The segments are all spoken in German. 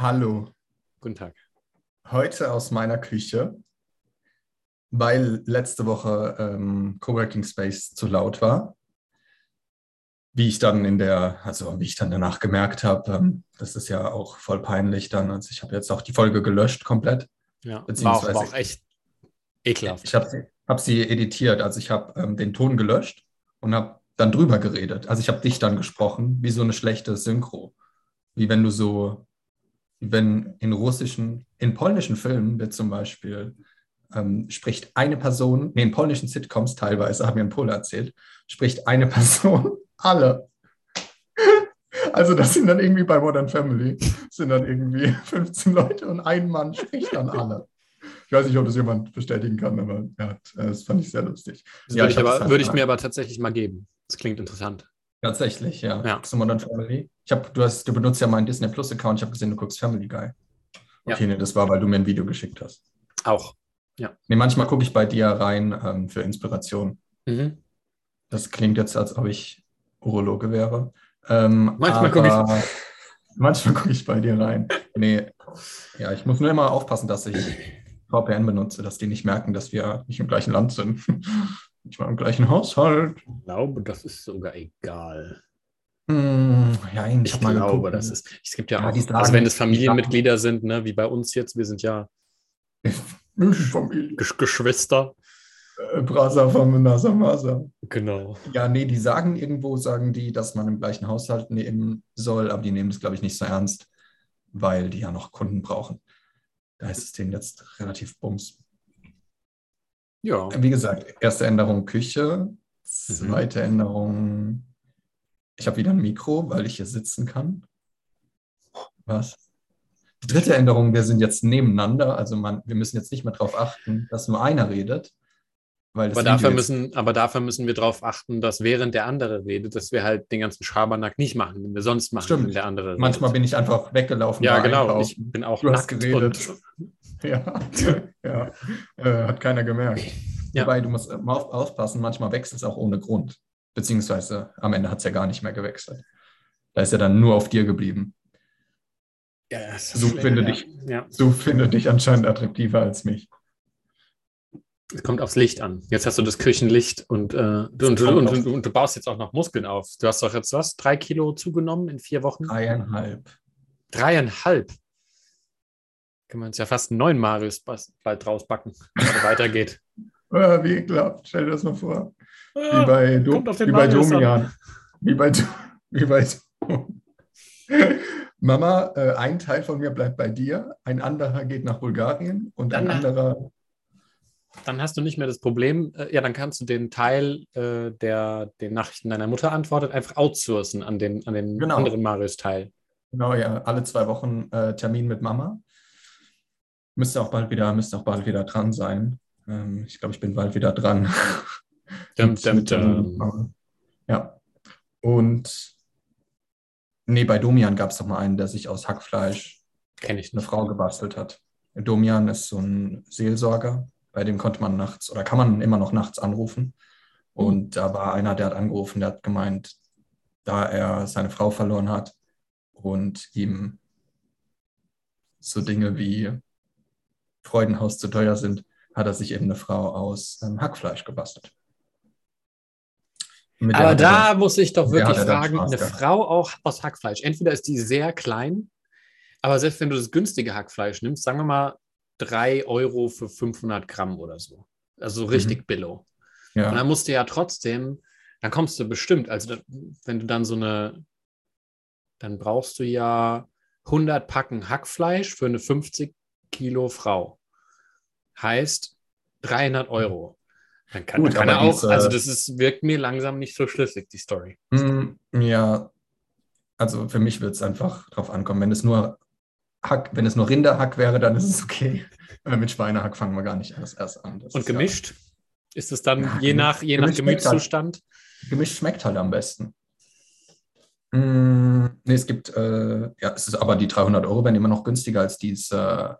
Hallo. Guten Tag. Heute aus meiner Küche, weil letzte Woche ähm, Coworking Space zu laut war. Wie ich dann in der, also wie ich dann danach gemerkt habe, ähm, das ist ja auch voll peinlich dann. Also ich habe jetzt auch die Folge gelöscht komplett. Ja, war auch, war auch echt ekelhaft. Ich habe sie, hab sie editiert, also ich habe ähm, den Ton gelöscht und habe dann drüber geredet. Also ich habe dich dann gesprochen, wie so eine schlechte Synchro. Wie wenn du so wenn in russischen, in polnischen Filmen wird zum Beispiel, ähm, spricht eine Person, nee, in polnischen Sitcoms teilweise, haben mir ein Pole erzählt, spricht eine Person alle. Also das sind dann irgendwie bei Modern Family, sind dann irgendwie 15 Leute und ein Mann spricht dann alle. Ich weiß nicht, ob das jemand bestätigen kann, aber ja, das fand ich sehr lustig. Das ja, würde, ich, aber, halt würde ich mir aber tatsächlich mal geben. Das klingt interessant. Tatsächlich, ja. ja. Zu Modern Family. Ich hab, du, hast, du benutzt ja meinen Disney Plus Account. Ich habe gesehen, du guckst Family Guy. Okay, ja. nee, das war, weil du mir ein Video geschickt hast. Auch, ja. Nee, manchmal gucke ich bei dir rein ähm, für Inspiration. Mhm. Das klingt jetzt, als ob ich Urologe wäre. Ähm, manchmal gucke ich. Manchmal gucke ich bei dir rein. Nee, ja, ich muss nur immer aufpassen, dass ich VPN benutze, dass die nicht merken, dass wir nicht im gleichen Land sind. Ich war im gleichen Haushalt. Ich glaube, das ist sogar egal. Hm, ja, ich, ich glaube, geguckt, das ist. Es gibt ja, ja auch, sagen, also wenn es Familienmitglieder sind, ne, wie bei uns jetzt, wir sind ja Gesch Geschwister. Äh, Brasa von Nasa Masa. Genau. Ja, nee, die sagen irgendwo, sagen die, dass man im gleichen Haushalt nehmen soll, aber die nehmen das, glaube ich, nicht so ernst, weil die ja noch Kunden brauchen. Da ist es denen jetzt relativ bums. Ja. Wie gesagt, erste Änderung Küche, zweite mhm. Änderung, ich habe wieder ein Mikro, weil ich hier sitzen kann. Was? Die dritte Änderung, wir sind jetzt nebeneinander, also man, wir müssen jetzt nicht mehr darauf achten, dass nur einer redet. Aber, dafür müssen, aber dafür müssen wir darauf achten, dass während der andere redet, dass wir halt den ganzen Schabernack nicht machen, den wir sonst machen, Stimmt. wenn der andere redet. Manchmal bin ich einfach weggelaufen. Ja, genau. Einkaufen. Ich bin auch du nackt geredet. ja, ja. Äh, hat keiner gemerkt. Ja. Wobei, du musst mal aufpassen, manchmal wechselt es auch ohne Grund. Beziehungsweise am Ende hat es ja gar nicht mehr gewechselt. Da ist er dann nur auf dir geblieben. Ja, so, finde dich, ja. so finde dich anscheinend attraktiver als mich. Es kommt aufs Licht an. Jetzt hast du das Küchenlicht und, äh, du, und, und, und, und, du baust jetzt auch noch Muskeln auf. Du hast doch jetzt was? Drei Kilo zugenommen in vier Wochen? Dreieinhalb. Dreieinhalb? Können wir uns ja fast einen neuen Marius bald rausbacken, wenn es weitergeht. Ah, wie ekelhaft, stell dir das mal vor. Ah, wie bei, Do wie bei Domian. Wie bei, wie bei Mama, äh, ein Teil von mir bleibt bei dir, ein anderer geht nach Bulgarien und dann, ein anderer. Dann hast du nicht mehr das Problem, äh, ja, dann kannst du den Teil, äh, der den Nachrichten deiner Mutter antwortet, einfach outsourcen an den, an den genau. anderen Marius-Teil. Genau, ja, alle zwei Wochen äh, Termin mit Mama. Müsste auch bald wieder, müsste auch bald wieder dran sein. Ähm, ich glaube, ich bin bald wieder dran. Dum, dum, dum. Ja. Und nee, bei Domian gab es doch mal einen, der sich aus Hackfleisch Kenn ich eine Frau gebastelt hat. Domian ist so ein Seelsorger, bei dem konnte man nachts oder kann man immer noch nachts anrufen. Und mhm. da war einer, der hat angerufen, der hat gemeint, da er seine Frau verloren hat und ihm so Dinge wie Freudenhaus zu teuer sind, hat er sich eben eine Frau aus ähm, Hackfleisch gebastelt. Aber da muss ich doch wirklich fragen, eine gehabt. Frau auch aus Hackfleisch. Entweder ist die sehr klein, aber selbst wenn du das günstige Hackfleisch nimmst, sagen wir mal 3 Euro für 500 Gramm oder so. Also richtig mhm. billow. Ja. Und dann musst du ja trotzdem, dann kommst du bestimmt, also wenn du dann so eine, dann brauchst du ja 100 Packen Hackfleisch für eine 50 Kilo Frau. Heißt 300 Euro. Dann kann, Gut, kann er auch, also das ist, wirkt mir langsam nicht so schlüssig, die Story. Mm, ja, also für mich wird es einfach drauf ankommen. Wenn es nur Hack, wenn es nur Rinderhack wäre, dann ist es okay. Äh, mit Schweinehack fangen wir gar nicht erst, erst an. Das Und gemischt? Ja, ist es dann ja, je nach, je nach Gemütszustand? Halt, gemischt schmeckt halt am besten. Mm, nee, es gibt, äh, ja, es ist aber die 300 Euro werden immer noch günstiger als diese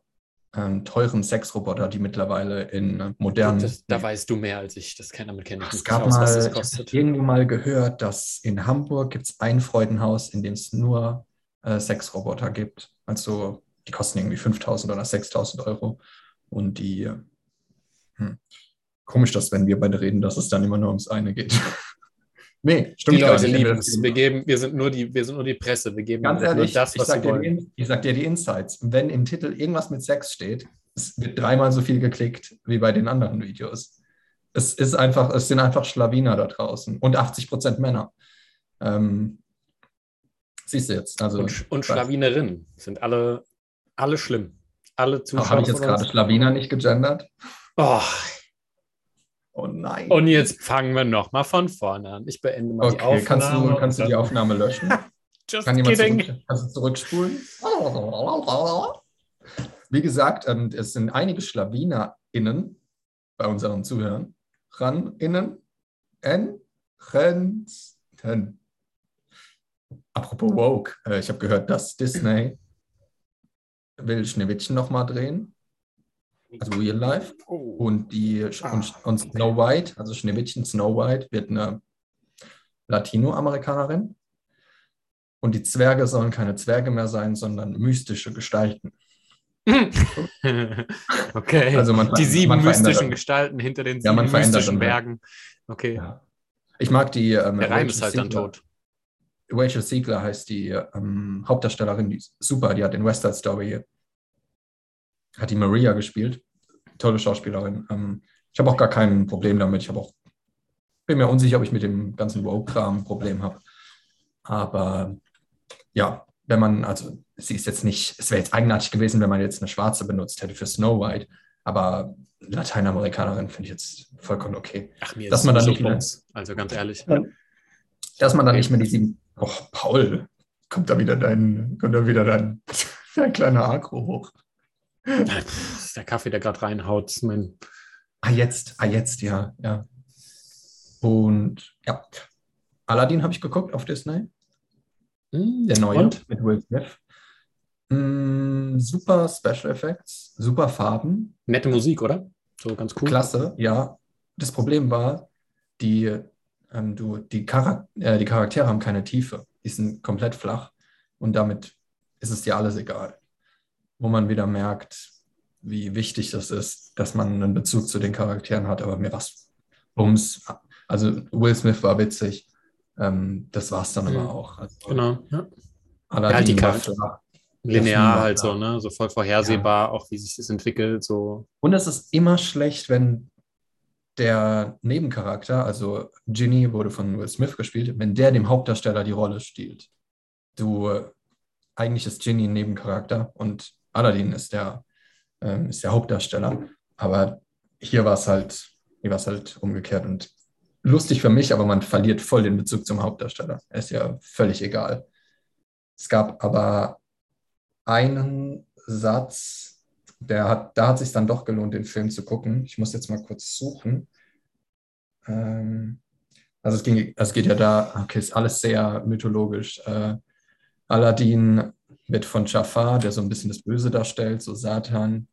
ähm, teuren Sexroboter, die mittlerweile in äh, modernen. Das, da weißt du mehr als ich, das kann, damit kenne ich. Es gab aus, mal, ich habe irgendwo mal gehört, dass in Hamburg gibt es ein Freudenhaus, in dem es nur äh, Sexroboter gibt. Also die kosten irgendwie 5000 oder 6000 Euro. Und die, hm, komisch, dass wenn wir beide reden, dass es dann immer nur ums eine geht. nee, stimmt die Leute lieben es. Wir, geben, wir, sind nur die, wir sind nur die Presse. Wir geben Ganz ehrlich, das, was ich sag, dir die, ich sag dir die Insights. Wenn im Titel irgendwas mit Sex steht, es wird dreimal so viel geklickt wie bei den anderen Videos. Es ist einfach, es sind einfach Schlawiner da draußen und 80 Prozent Männer. Ähm, siehst du jetzt. Also, und, und Schlawinerinnen sind alle, alle schlimm. Alle Zuschauer. Habe ich jetzt gerade Schlawiner nicht gegendert? Oh. oh nein. Und jetzt fangen wir nochmal von vorne an. Ich beende mal okay, die Aufnahme. Kannst du, kannst du die Aufnahme löschen? Just Kann jemand zurück, kannst du zurückspulen? Wie gesagt, ähm, es sind einige SchlawinerInnen bei unseren Zuhörern. RanInnen. N. Renten. Apropos Woke, äh, ich habe gehört, dass Disney will Schneewittchen nochmal drehen. Also Real Life. Oh. Und, die, und, und Snow White, also Schneewittchen Snow White, wird eine Latinoamerikanerin. Und die Zwerge sollen keine Zwerge mehr sein, sondern mystische Gestalten. okay. Also man, die sieben mystischen Gestalten hinter den sieben ja, mystischen Bergen. Okay. Ja. Ich mag die. Ähm, Der Reim ist halt dann tot. Rachel Siegler heißt die ähm, Hauptdarstellerin, die super, die hat in West Side Story, hat die Maria gespielt. Tolle Schauspielerin. Ähm, ich habe auch gar kein Problem damit. Ich habe auch, bin mir unsicher, ob ich mit dem ganzen Woke-Kram ein Problem habe. Aber ja, wenn man, also sie ist jetzt nicht, es wäre jetzt eigenartig gewesen, wenn man jetzt eine schwarze benutzt hätte für Snow White, aber Lateinamerikanerin finde ich jetzt vollkommen okay. Ach, mir dass ist man dann nicht mehr, also ganz ehrlich. Dass man dann nicht mehr die sieben, oh, Paul, kommt da wieder dein, kommt da wieder dein, dein kleiner Agro hoch. Das ist der Kaffee, der gerade reinhaut. Mein ah, jetzt, ah, jetzt, ja, ja. Und ja, Aladdin habe ich geguckt auf Disney. Hm, der neue Und? mit Will Smith. Mm, super Special Effects, super Farben. Nette Musik, oder? So ganz cool. Klasse, ja. Das Problem war, die, ähm, du, die, Charak äh, die Charaktere haben keine Tiefe. Die sind komplett flach und damit ist es dir alles egal. Wo man wieder merkt, wie wichtig das ist, dass man einen Bezug zu den Charakteren hat, aber mir was Bums. Also Will Smith war witzig, ähm, das war es dann mhm. aber auch. Also, genau, ja. Aladdin halt die Kraft. Linear halt so, ne? So voll vorhersehbar, ja. auch wie sich das entwickelt. So. Und es ist immer schlecht, wenn der Nebencharakter, also Ginny wurde von Will Smith gespielt, wenn der dem Hauptdarsteller die Rolle stiehlt. Du, eigentlich ist Ginny ein Nebencharakter und Aladdin ist der, ähm, ist der Hauptdarsteller. Aber hier war es halt, halt umgekehrt und lustig für mich, aber man verliert voll den Bezug zum Hauptdarsteller. Er ist ja völlig egal. Es gab aber einen Satz, der hat, da hat sich dann doch gelohnt, den Film zu gucken. Ich muss jetzt mal kurz suchen. Ähm, also es, ging, es geht ja da, okay, ist alles sehr mythologisch. Äh, Aladdin wird von Jafar, der so ein bisschen das Böse darstellt, so Satan,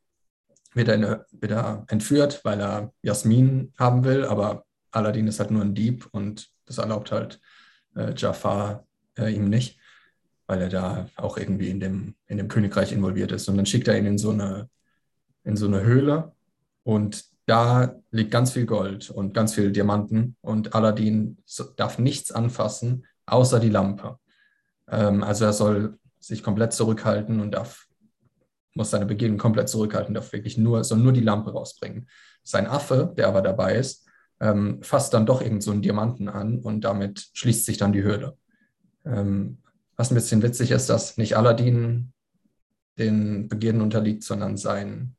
wird er, entführt, weil er Jasmin haben will, aber Aladdin ist halt nur ein Dieb und das erlaubt halt äh, Jafar äh, ihm nicht, weil er da auch irgendwie in dem, in dem Königreich involviert ist. Und dann schickt er ihn in so eine, in so eine Höhle und da liegt ganz viel Gold und ganz viel Diamanten und Aladdin darf nichts anfassen, außer die Lampe. Ähm, also er soll sich komplett zurückhalten und darf, muss seine Begegnung komplett zurückhalten, darf wirklich nur, soll nur die Lampe rausbringen. Sein Affe, der aber dabei ist, ähm, fasst dann doch irgend so einen Diamanten an und damit schließt sich dann die Höhle. Ähm, was ein bisschen witzig ist, dass nicht Aladdin den Begierden unterliegt, sondern sein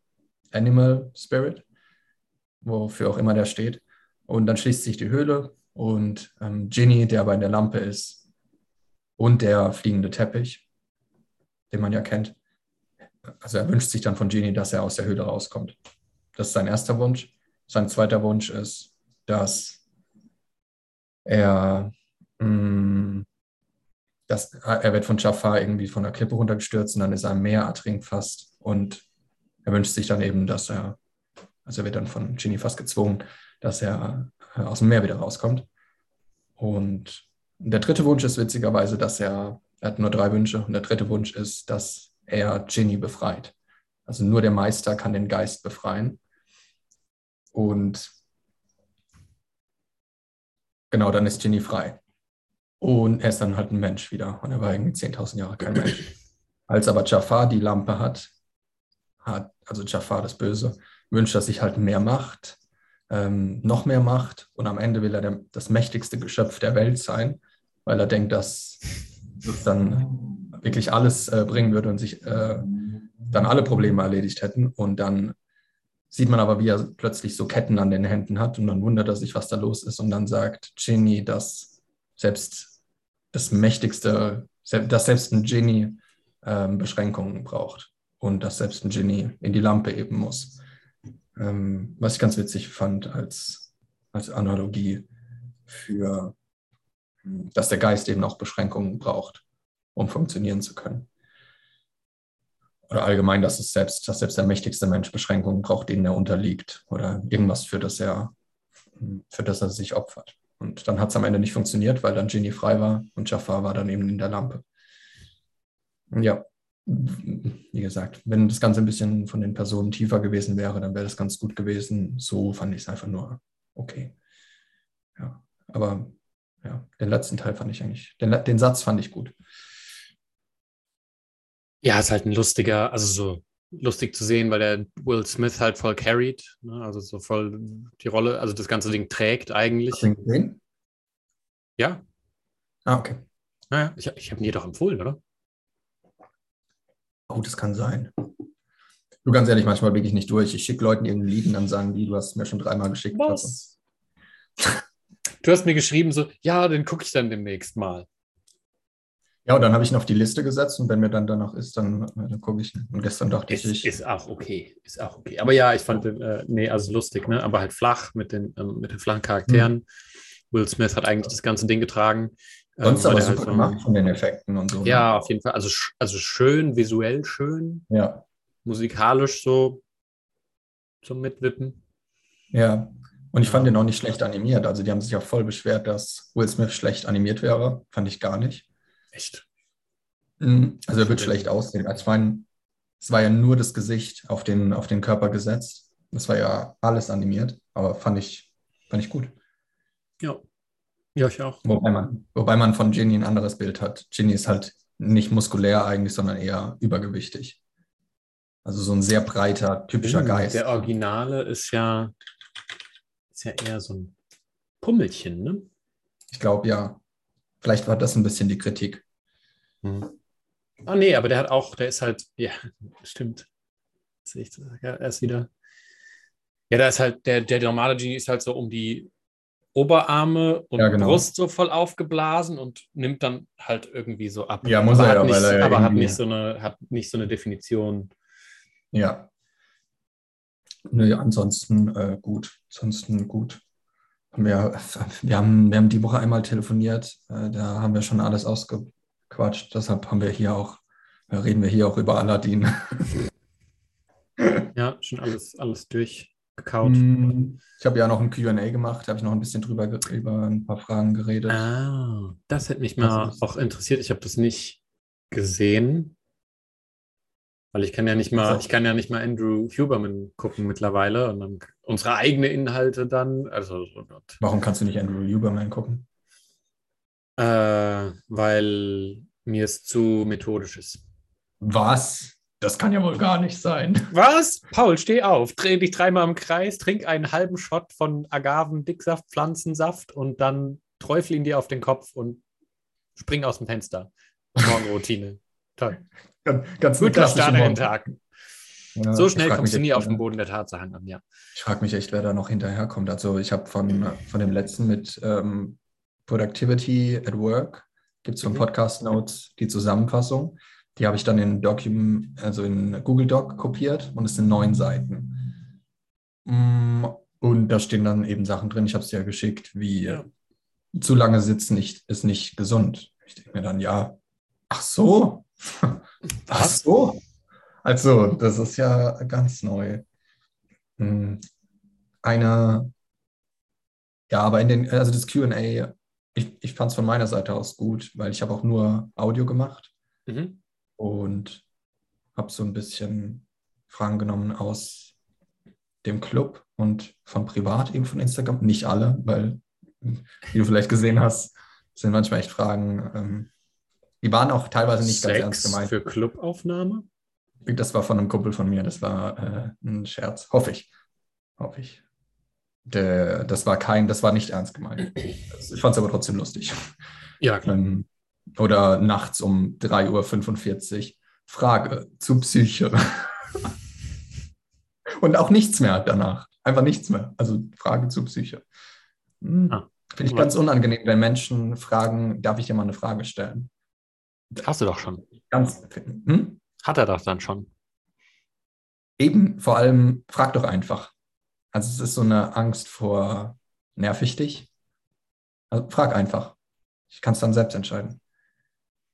Animal Spirit, wofür auch immer der steht. Und dann schließt sich die Höhle und ähm, Ginny, der aber in der Lampe ist, und der fliegende Teppich, den man ja kennt. Also er wünscht sich dann von Ginny, dass er aus der Höhle rauskommt. Das ist sein erster Wunsch. Sein zweiter Wunsch ist, dass er, mh, mm, dass, er wird von Jafar irgendwie von der Klippe runtergestürzt und dann ist er im Meer ertrinkt fast und er wünscht sich dann eben, dass er, also er wird dann von Ginny fast gezwungen, dass er äh, aus dem Meer wieder rauskommt. Und der dritte Wunsch ist witzigerweise, dass er, er hat nur drei Wünsche und der dritte Wunsch ist, dass er Ginny befreit. Also nur der Meister kann den Geist befreien. Und genau, dann ist Ginny frei. Und er ist dann halt ein Mensch wieder. Und er war irgendwie 10.000 Jahre kein Mensch. Als aber Jafar die Lampe hat, hat also Jafar das Böse, wünscht er sich halt mehr Macht, ähm, noch mehr Macht. Und am Ende will er der, das mächtigste Geschöpf der Welt sein, weil er denkt, dass das dann wirklich alles äh, bringen würde und sich äh, dann alle Probleme erledigt hätten. Und dann sieht man aber, wie er plötzlich so Ketten an den Händen hat und dann wundert er sich, was da los ist. Und dann sagt Ginny, dass selbst das mächtigste, dass selbst ein Genie ähm, Beschränkungen braucht und dass selbst ein Genie in die Lampe eben muss. Ähm, was ich ganz witzig fand als, als Analogie für, dass der Geist eben auch Beschränkungen braucht, um funktionieren zu können. Oder allgemein, dass es selbst, dass selbst der mächtigste Mensch Beschränkungen braucht, denen er unterliegt oder irgendwas, für das er, für das er sich opfert. Und dann hat es am Ende nicht funktioniert, weil dann Genie frei war und Jafar war dann eben in der Lampe. Ja, wie gesagt, wenn das Ganze ein bisschen von den Personen tiefer gewesen wäre, dann wäre das ganz gut gewesen. So fand ich es einfach nur okay. Ja, aber ja, den letzten Teil fand ich eigentlich, den, den Satz fand ich gut. Ja, ist halt ein lustiger, also so lustig zu sehen, weil der Will Smith halt voll carried, ne? also so voll die Rolle, also das ganze Ding trägt eigentlich. Hast du ihn gesehen? Ja. Ah, okay. Naja, ich, ich habe ihn dir doch empfohlen, oder? Oh, das kann sein. Du ganz ehrlich, manchmal blicke ich nicht durch. Ich schicke Leuten irgendein Lied und dann sagen die, du hast mir schon dreimal geschickt. Was? Du hast mir geschrieben, so, ja, den gucke ich dann demnächst mal. Ja, und dann habe ich ihn auf die Liste gesetzt und wenn mir dann danach ist, dann, äh, dann gucke ich. Und gestern dachte ist, ich. Ist auch okay. Ist auch okay. Aber ja, ich fand den, äh, nee, also lustig, ne? Aber halt flach mit den, ähm, mit den flachen Charakteren. Hm. Will Smith hat eigentlich das ganze Ding getragen. Sonst ähm, aber super halt gemacht von den Effekten und so. Ne? Ja, ne? auf jeden Fall. Also, also schön, visuell schön. Ja. Musikalisch so zum Mitwippen. Ja. Und ich fand den auch nicht schlecht animiert. Also die haben sich auch voll beschwert, dass Will Smith schlecht animiert wäre. Fand ich gar nicht. Echt? Mhm. Also er wird schlecht aussehen. Als mein, es war ja nur das Gesicht auf den, auf den Körper gesetzt. Das war ja alles animiert, aber fand ich, fand ich gut. Ja. Ja, ich auch. Wobei man, wobei man von Ginny ein anderes Bild hat. Ginny ist halt nicht muskulär eigentlich, sondern eher übergewichtig. Also so ein sehr breiter, typischer Geist. Der Originale ist ja, ist ja eher so ein Pummelchen, ne? Ich glaube, ja. Vielleicht war das ein bisschen die Kritik. Hm. Ah, nee, aber der hat auch, der ist halt, ja, stimmt. Sehe ich ja, er ist wieder. Ja, da ist halt, der, der normale Genie ist halt so um die Oberarme und ja, genau. Brust so voll aufgeblasen und nimmt dann halt irgendwie so ab. Ja, muss aber er ja, nicht, weil er ja aber hat nicht, so eine, hat nicht so eine Definition. Ja. Nö, ansonsten äh, gut. Ansonsten gut. Wir, wir, haben, wir haben die Woche einmal telefoniert, äh, da haben wir schon alles ausgequatscht. Deshalb haben wir hier auch, reden wir hier auch über Aladdin. Ja, schon alles, alles durch gekaut. Hm, ich habe ja noch ein QA gemacht, da habe ich noch ein bisschen drüber über ein paar Fragen geredet. Ah, das hätte mich mal auch interessiert. Ich habe das nicht gesehen. Weil ich kann ja nicht mal, ich kann ja nicht mal Andrew Huberman gucken mittlerweile und dann unsere eigenen Inhalte dann. Also, oh Warum kannst du nicht Andrew Huberman gucken? Äh, weil mir es zu methodisch ist. Was? Das kann ja wohl gar nicht sein. Was? Paul, steh auf, dreh dich dreimal im Kreis, trink einen halben Shot von Agaven, Dicksaft, Pflanzensaft und dann träufel ihn dir auf den Kopf und spring aus dem Fenster. Morgenroutine. Toll. Ganz, ganz Guter Start in den Tag. Ja, so schnell kommst du nie auf den Boden der Tatsachen an, ja. Ich frage mich echt, wer da noch hinterherkommt. Also ich habe von, von dem letzten mit ähm, Productivity at Work, gibt es von mhm. Podcast Notes die Zusammenfassung. Die habe ich dann in Document, also in Google Doc kopiert und es sind neun Seiten. Mm, und da stehen dann eben Sachen drin, ich habe es ja geschickt, wie ja. zu lange sitzen nicht, ist nicht gesund. Ich denke mir dann, ja, ach so, ach so. Also, das ist ja ganz neu. Mm, eine, ja, aber in den, also das QA, ich, ich fand es von meiner Seite aus gut, weil ich habe auch nur Audio gemacht. Mhm. Und habe so ein bisschen Fragen genommen aus dem Club und von privat eben von Instagram. Nicht alle, weil, wie du vielleicht gesehen hast, sind manchmal echt Fragen, ähm, die waren auch teilweise nicht Sex ganz ernst gemeint. für Clubaufnahme? Das war von einem Kumpel von mir, das war äh, ein Scherz, hoffe ich. Hoffe ich. Der, das war kein, das war nicht ernst gemeint. Ich fand es aber trotzdem lustig. Ja, klar. Ähm, oder nachts um 3.45 Uhr. Frage zu Psyche. Und auch nichts mehr danach. Einfach nichts mehr. Also Frage zu Psyche. Hm. Ah, Finde ich ganz unangenehm, wenn Menschen fragen, darf ich dir mal eine Frage stellen? Hast du doch schon. Ganz. Hm? Hat er doch dann schon. Eben, vor allem, frag doch einfach. Also es ist so eine Angst vor nervig dich. Also frag einfach. Ich kann es dann selbst entscheiden.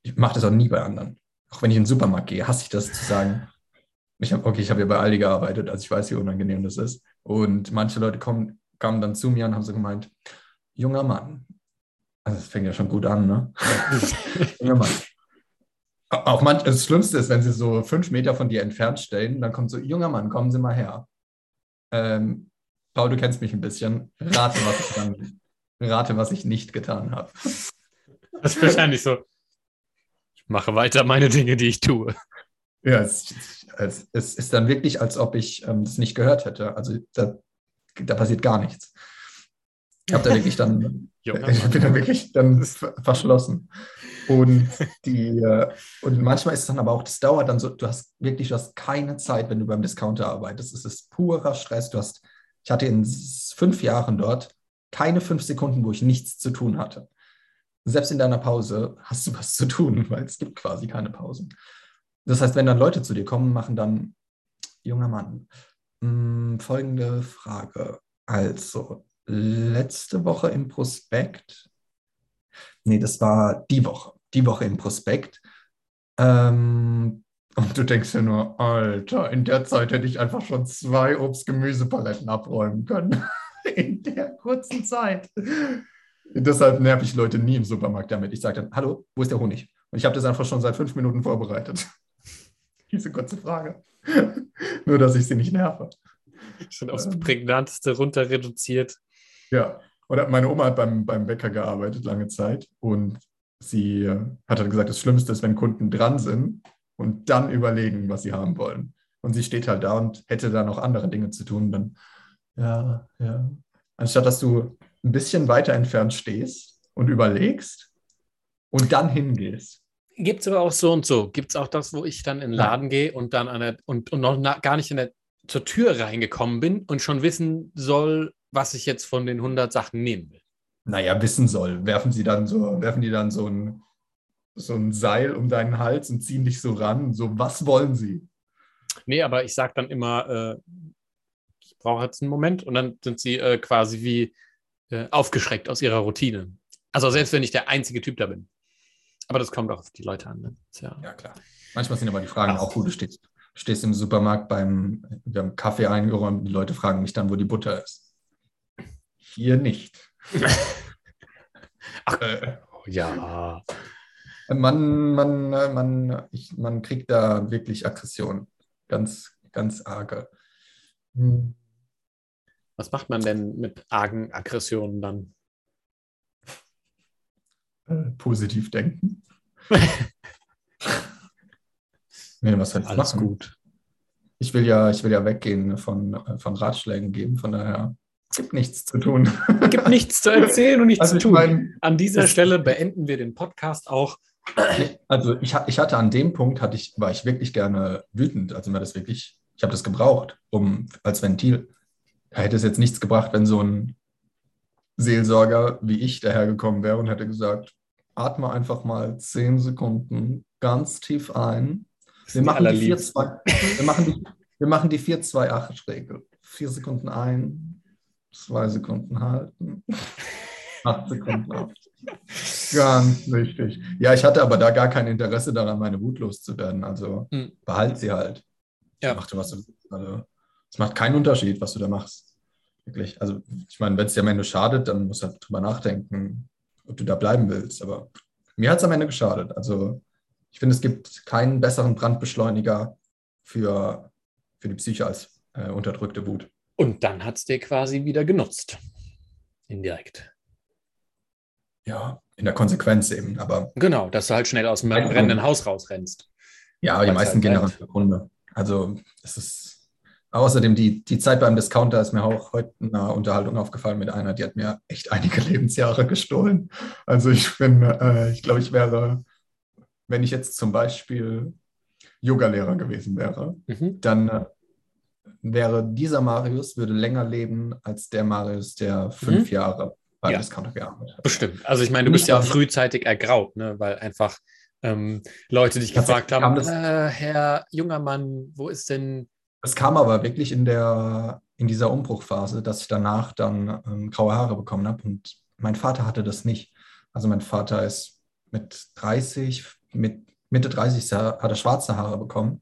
Ich mache das auch nie bei anderen. Auch wenn ich in den Supermarkt gehe, hasse ich das zu sagen. Ich hab, okay, ich habe ja bei Aldi gearbeitet, also ich weiß, wie unangenehm das ist. Und manche Leute kommen, kamen dann zu mir und haben so gemeint, junger Mann. Also das fängt ja schon gut an, ne? junger Mann. Auch manch, das Schlimmste ist, wenn sie so fünf Meter von dir entfernt stellen, dann kommt so, junger Mann, kommen Sie mal her. Ähm, Paul, du kennst mich ein bisschen. Rate, was ich dann, rate, was ich nicht getan habe. Das ist wahrscheinlich so. Mache weiter meine Dinge, die ich tue. Ja, es, es, es ist dann wirklich, als ob ich ähm, das nicht gehört hätte. Also da, da passiert gar nichts. Ich habe da wirklich dann, ich bin da wirklich dann verschlossen. Und, die, äh, und manchmal ist es dann aber auch, das dauert dann so, du hast wirklich, du hast keine Zeit, wenn du beim Discounter arbeitest. Es ist purer Stress. Du hast, ich hatte in fünf Jahren dort keine fünf Sekunden, wo ich nichts zu tun hatte. Selbst in deiner Pause hast du was zu tun, weil es gibt quasi keine Pausen. Das heißt, wenn dann Leute zu dir kommen, machen dann, junger Mann, mh, hm, folgende Frage. Also, letzte Woche im Prospekt, nee, das war die Woche, die Woche im Prospekt. Ähm, und du denkst dir nur, Alter, in der Zeit hätte ich einfach schon zwei Obst-Gemüsepaletten abräumen können. in der kurzen Zeit. Deshalb nerv ich Leute nie im Supermarkt damit. Ich sage dann, hallo, wo ist der Honig? Und ich habe das einfach schon seit fünf Minuten vorbereitet. Diese kurze Frage. Nur, dass ich sie nicht nerve. Schon aufs ähm. Prägnanteste runter reduziert. Ja, oder meine Oma hat beim, beim Bäcker gearbeitet lange Zeit und sie äh, hat dann gesagt, das Schlimmste ist, wenn Kunden dran sind und dann überlegen, was sie haben wollen. Und sie steht halt da und hätte da noch andere Dinge zu tun. Dann, ja, ja. Anstatt dass du ein bisschen weiter entfernt stehst und überlegst und dann hingehst. Gibt es aber auch so und so. Gibt es auch das, wo ich dann in den Laden gehe und dann der, und, und noch na, gar nicht in der, zur Tür reingekommen bin und schon wissen soll, was ich jetzt von den 100 Sachen nehmen will? Naja, wissen soll. Werfen sie dann so, werfen die dann so ein, so ein Seil um deinen Hals und ziehen dich so ran. So, was wollen sie? Nee, aber ich sage dann immer, äh, ich brauche jetzt einen Moment und dann sind sie äh, quasi wie äh, aufgeschreckt aus ihrer Routine. Also selbst wenn ich der einzige Typ da bin. Aber das kommt auch auf die Leute an. Ne? Ja. ja. klar. Manchmal sind aber die Fragen Ach. auch gut. Du stehst, stehst im Supermarkt beim, wir haben Kaffee eingeräumt, die Leute fragen mich dann, wo die Butter ist. Hier nicht. Ach, äh, ja. Man, man, man, ich, man kriegt da wirklich Aggression. Ganz, ganz arge. Hm. Was macht man denn mit argen Aggressionen dann? Äh, positiv denken. nee, was heißt Alles machen? gut. Ich will ja, ich will ja weggehen von, von Ratschlägen geben, von daher gibt nichts zu tun. Gibt nichts zu erzählen und nichts also zu tun. Mein, An dieser Stelle beenden wir den Podcast auch. Also ich, ich hatte an dem Punkt, hatte ich, war ich wirklich gerne wütend. Also mir das wirklich, ich habe das gebraucht, um als Ventil. Hätte es jetzt nichts gebracht, wenn so ein Seelsorger wie ich dahergekommen wäre und hätte gesagt, atme einfach mal zehn Sekunden ganz tief ein. Wir machen, die 4, 2, wir machen die, wir machen die 4-2-8-Regel. Vier Sekunden ein, zwei Sekunden halten, acht Sekunden auf. Ganz wichtig. Ja, ich hatte aber da gar kein Interesse daran, meine Wut loszuwerden. Also mhm. behalt sie halt. Ja. Mach du, was du, also, es macht keinen Unterschied, was du da machst. Wirklich. Also, ich meine, wenn es dir am Ende schadet, dann musst du halt drüber nachdenken, ob du da bleiben willst. Aber mir hat es am Ende geschadet. Also, ich finde, es gibt keinen besseren Brandbeschleuniger für, für die Psyche als äh, unterdrückte Wut. Und dann hat es dir quasi wieder genutzt. Indirekt. Ja, in der Konsequenz eben, aber. Genau, dass du halt schnell aus dem brennenden Haus rausrennst. Ja, die meisten halt gehen daran zugrunde. Also, es ist. Außerdem, die, die Zeit beim Discounter ist mir auch heute in einer Unterhaltung aufgefallen mit einer, die hat mir echt einige Lebensjahre gestohlen. Also, ich bin, äh, ich glaube, ich wäre, wenn ich jetzt zum Beispiel Yogalehrer gewesen wäre, mhm. dann äh, wäre dieser Marius würde länger leben als der Marius, der fünf mhm. Jahre bei ja. Discounter gearbeitet hat. Bestimmt. Also ich meine, du bist ja auch frühzeitig ergraut, ne? weil einfach ähm, Leute dich gefragt haben, äh, Herr junger Mann, wo ist denn... Es kam aber wirklich in, der, in dieser Umbruchphase, dass ich danach dann ähm, graue Haare bekommen habe und mein Vater hatte das nicht. Also mein Vater ist mit 30, mit Mitte 30 hat er schwarze Haare bekommen.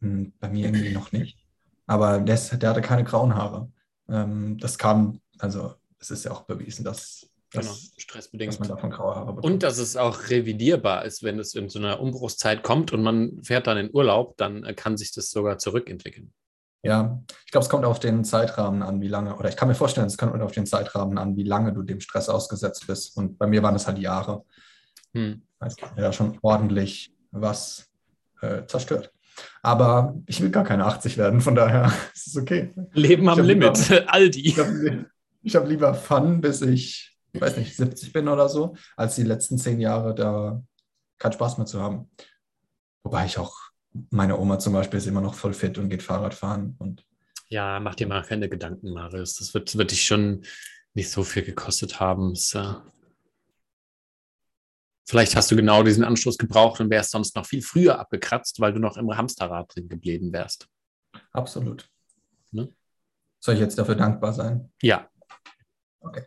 Hm, bei mir irgendwie noch nicht. Aber der, der hatte keine grauen Haare. Ähm, das kam, also es ist ja auch bewiesen, dass, genau, stressbedingt. dass man davon graue Haare bekommt. Und dass es auch revidierbar ist, wenn es in so einer Umbruchszeit kommt und man fährt dann in Urlaub, dann kann sich das sogar zurückentwickeln. Ja, ich glaube, es kommt auf den Zeitrahmen an, wie lange, oder ich kann mir vorstellen, es kommt auf den Zeitrahmen an, wie lange du dem Stress ausgesetzt bist. Und bei mir waren es halt Jahre. Hm. Also, ja, schon ordentlich was äh, zerstört. Aber ich will gar keine 80 werden, von daher ist es okay. Leben am Limit, lieber, Aldi. Ich habe hab lieber Fun, bis ich, ich weiß nicht, 70 bin oder so, als die letzten zehn Jahre da keinen Spaß mehr zu haben. Wobei ich auch, meine Oma zum Beispiel ist immer noch voll fit und geht Fahrrad fahren. Und ja, mach dir mal keine Gedanken, Marius. Das wird, wird dich schon nicht so viel gekostet haben. Es, äh, Vielleicht hast du genau diesen Anstoß gebraucht und wärst sonst noch viel früher abgekratzt, weil du noch im Hamsterrad drin geblieben wärst. Absolut. Ne? Soll ich jetzt dafür dankbar sein? Ja. Okay.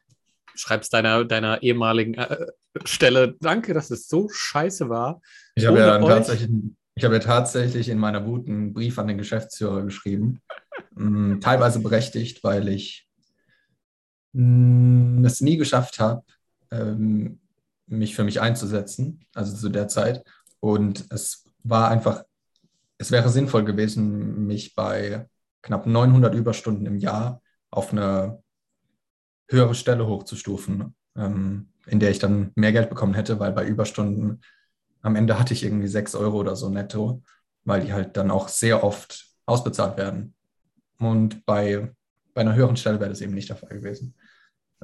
Schreibst deiner, deiner ehemaligen äh, Stelle, danke, dass es so scheiße war. Ich habe ja tatsächlich, ich habe ja tatsächlich in meiner Wut einen Brief an den Geschäftsführer geschrieben. Mm, teilweise berechtigt, weil ich mm, es nie geschafft habe, ähm, mich für mich einzusetzen, also zu der Zeit. Und es war einfach, es wäre sinnvoll gewesen, mich bei knapp 900 Überstunden im Jahr auf eine höhere Stelle hochzustufen, ähm, in der ich dann mehr Geld bekommen hätte, weil bei Überstunden am Ende hatte ich irgendwie 6 Euro oder so netto, weil die halt dann auch sehr oft ausbezahlt werden. Und bei, bei einer höheren Stelle wäre das eben nicht der Fall gewesen.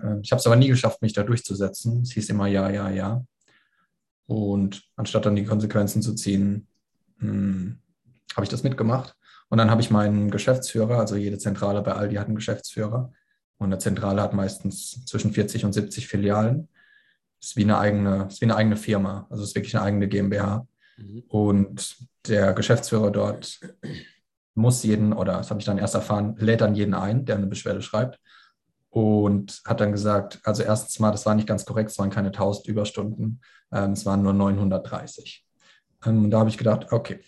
Ähm, ich habe es aber nie geschafft, mich da durchzusetzen. Es hieß immer ja, ja, ja. Und anstatt dann die Konsequenzen zu ziehen, hm, habe ich das mitgemacht. Und dann habe ich meinen Geschäftsführer, also jede Zentrale bei Aldi hat einen Geschäftsführer. Und eine Zentrale hat meistens zwischen 40 und 70 Filialen. Ist wie eine eigene, ist wie eine eigene Firma. Also es ist wirklich eine eigene GmbH. Mhm. Und der Geschäftsführer dort muss jeden, oder das habe ich dann erst erfahren, lädt dann jeden ein, der eine Beschwerde schreibt und hat dann gesagt, also erstens mal, das war nicht ganz korrekt, es waren keine 1000 Überstunden, ähm, es waren nur 930. Ähm, und da habe ich gedacht, okay.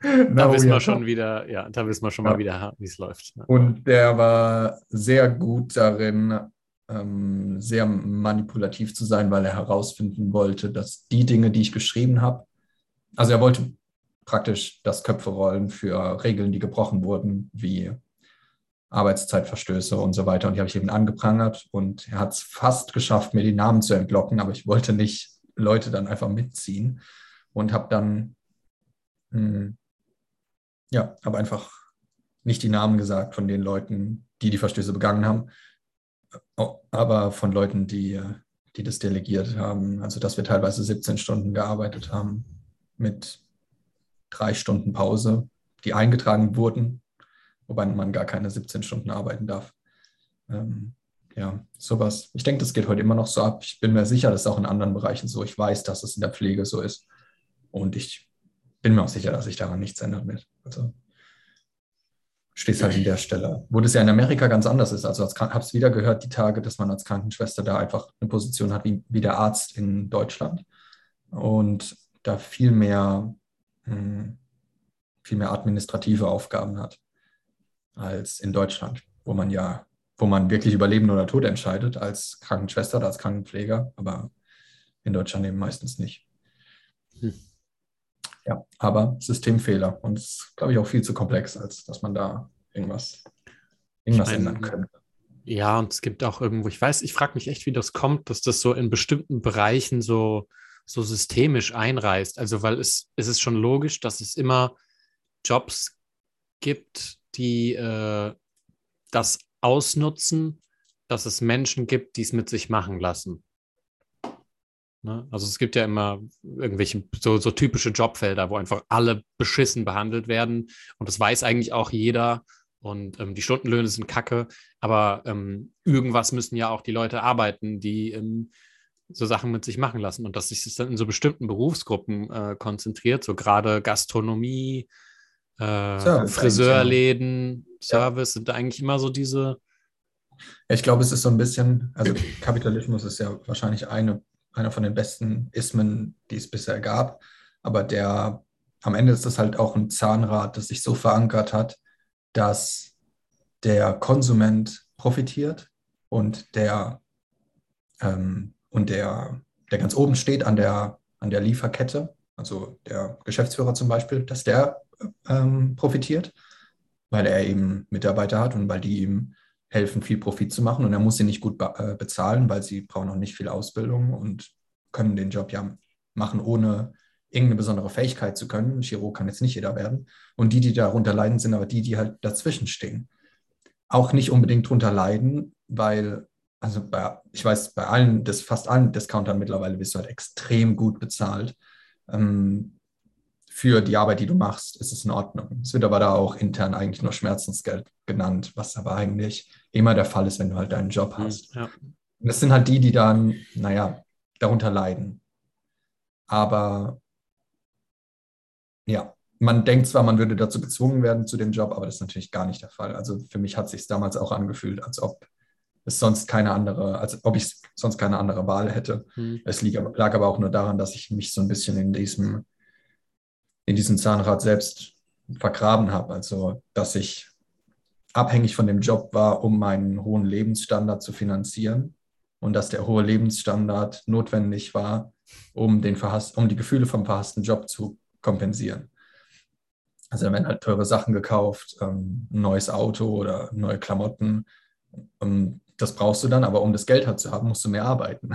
da wissen wir schon wieder, ja, da wissen wir schon ja. mal wieder, wie es läuft. Ne? Und der war sehr gut darin, ähm, sehr manipulativ zu sein, weil er herausfinden wollte, dass die Dinge, die ich geschrieben habe, also er wollte praktisch das Köpfe rollen für Regeln, die gebrochen wurden, wie Arbeitszeitverstöße und so weiter. Und die habe ich eben angeprangert und er hat es fast geschafft, mir die Namen zu entlocken, aber ich wollte nicht Leute dann einfach mitziehen und habe dann, mh, hm, ja, habe einfach nicht die Namen gesagt von den Leuten, die die Verstöße begangen haben, aber von Leuten, die, die das delegiert haben. Also, dass wir teilweise 17 Stunden gearbeitet haben mit drei Stunden Pause, die eingetragen wurden wobei man gar keine 17 Stunden arbeiten darf. Ähm, ja, sowas. Ich denke, das geht heute immer noch so ab. Ich bin mir sicher, das ist auch in anderen Bereichen so. Ich weiß, dass es in der Pflege so ist. Und ich bin mir auch sicher, dass sich daran nichts ändern wird. Also stehst halt in der Stelle, wo das ja in Amerika ganz anders ist. Also habe es wieder gehört, die Tage, dass man als Krankenschwester da einfach eine Position hat wie, wie der Arzt in Deutschland und da viel mehr, hm, viel mehr administrative Aufgaben hat als in Deutschland, wo man ja, wo man wirklich über Leben oder Tod entscheidet als Krankenschwester oder als Krankenpfleger, aber in Deutschland eben meistens nicht. Hm. Ja, aber Systemfehler und es ist, glaube ich, auch viel zu komplex, als dass man da irgendwas, irgendwas ich mein, ändern könnte. Ja, und es gibt auch irgendwo, ich weiß, ich frage mich echt, wie das kommt, dass das so in bestimmten Bereichen so, so systemisch einreißt. Also, weil es, es ist schon logisch, dass es immer Jobs gibt, die äh, das ausnutzen, dass es Menschen gibt, die es mit sich machen lassen. Ne? Also es gibt ja immer irgendwelche so, so typische Jobfelder, wo einfach alle beschissen behandelt werden. Und das weiß eigentlich auch jeder. Und ähm, die Stundenlöhne sind kacke, aber ähm, irgendwas müssen ja auch die Leute arbeiten, die ähm, so Sachen mit sich machen lassen. Und dass sich das dann in so bestimmten Berufsgruppen äh, konzentriert, so gerade Gastronomie, äh, Friseurläden, Service, ja. sind eigentlich immer so diese. Ich glaube, es ist so ein bisschen, also Kapitalismus ist ja wahrscheinlich eine, einer von den besten Ismen, die es bisher gab. Aber der, am Ende ist das halt auch ein Zahnrad, das sich so verankert hat, dass der Konsument profitiert und der, ähm, und der, der ganz oben steht an der, an der Lieferkette, also der Geschäftsführer zum Beispiel, dass der ähm, profitiert, weil er eben Mitarbeiter hat und weil die ihm helfen, viel Profit zu machen. Und er muss sie nicht gut äh, bezahlen, weil sie brauchen auch nicht viel Ausbildung und können den Job ja machen, ohne irgendeine besondere Fähigkeit zu können. Chirurg kann jetzt nicht jeder werden. Und die, die darunter leiden, sind aber die, die halt dazwischen stehen. Auch nicht unbedingt darunter leiden, weil, also bei, ich weiß, bei allen, das, fast allen Discountern mittlerweile bist du halt extrem gut bezahlt. Ähm, für die Arbeit, die du machst, ist es in Ordnung. Es wird aber da auch intern eigentlich nur Schmerzensgeld genannt, was aber eigentlich immer der Fall ist, wenn du halt deinen Job hm, hast. Ja. Und das sind halt die, die dann, naja, darunter leiden. Aber ja, man denkt zwar, man würde dazu gezwungen werden zu dem Job, aber das ist natürlich gar nicht der Fall. Also für mich hat es sich damals auch angefühlt, als ob es sonst keine andere, als ob ich sonst keine andere Wahl hätte. Hm. Es lag aber auch nur daran, dass ich mich so ein bisschen in diesem in diesem Zahnrad selbst vergraben habe. Also, dass ich abhängig von dem Job war, um meinen hohen Lebensstandard zu finanzieren und dass der hohe Lebensstandard notwendig war, um, den um die Gefühle vom verhassten Job zu kompensieren. Also da werden halt teure Sachen gekauft, ähm, ein neues Auto oder neue Klamotten. Um, das brauchst du dann, aber um das Geld halt zu haben, musst du mehr arbeiten.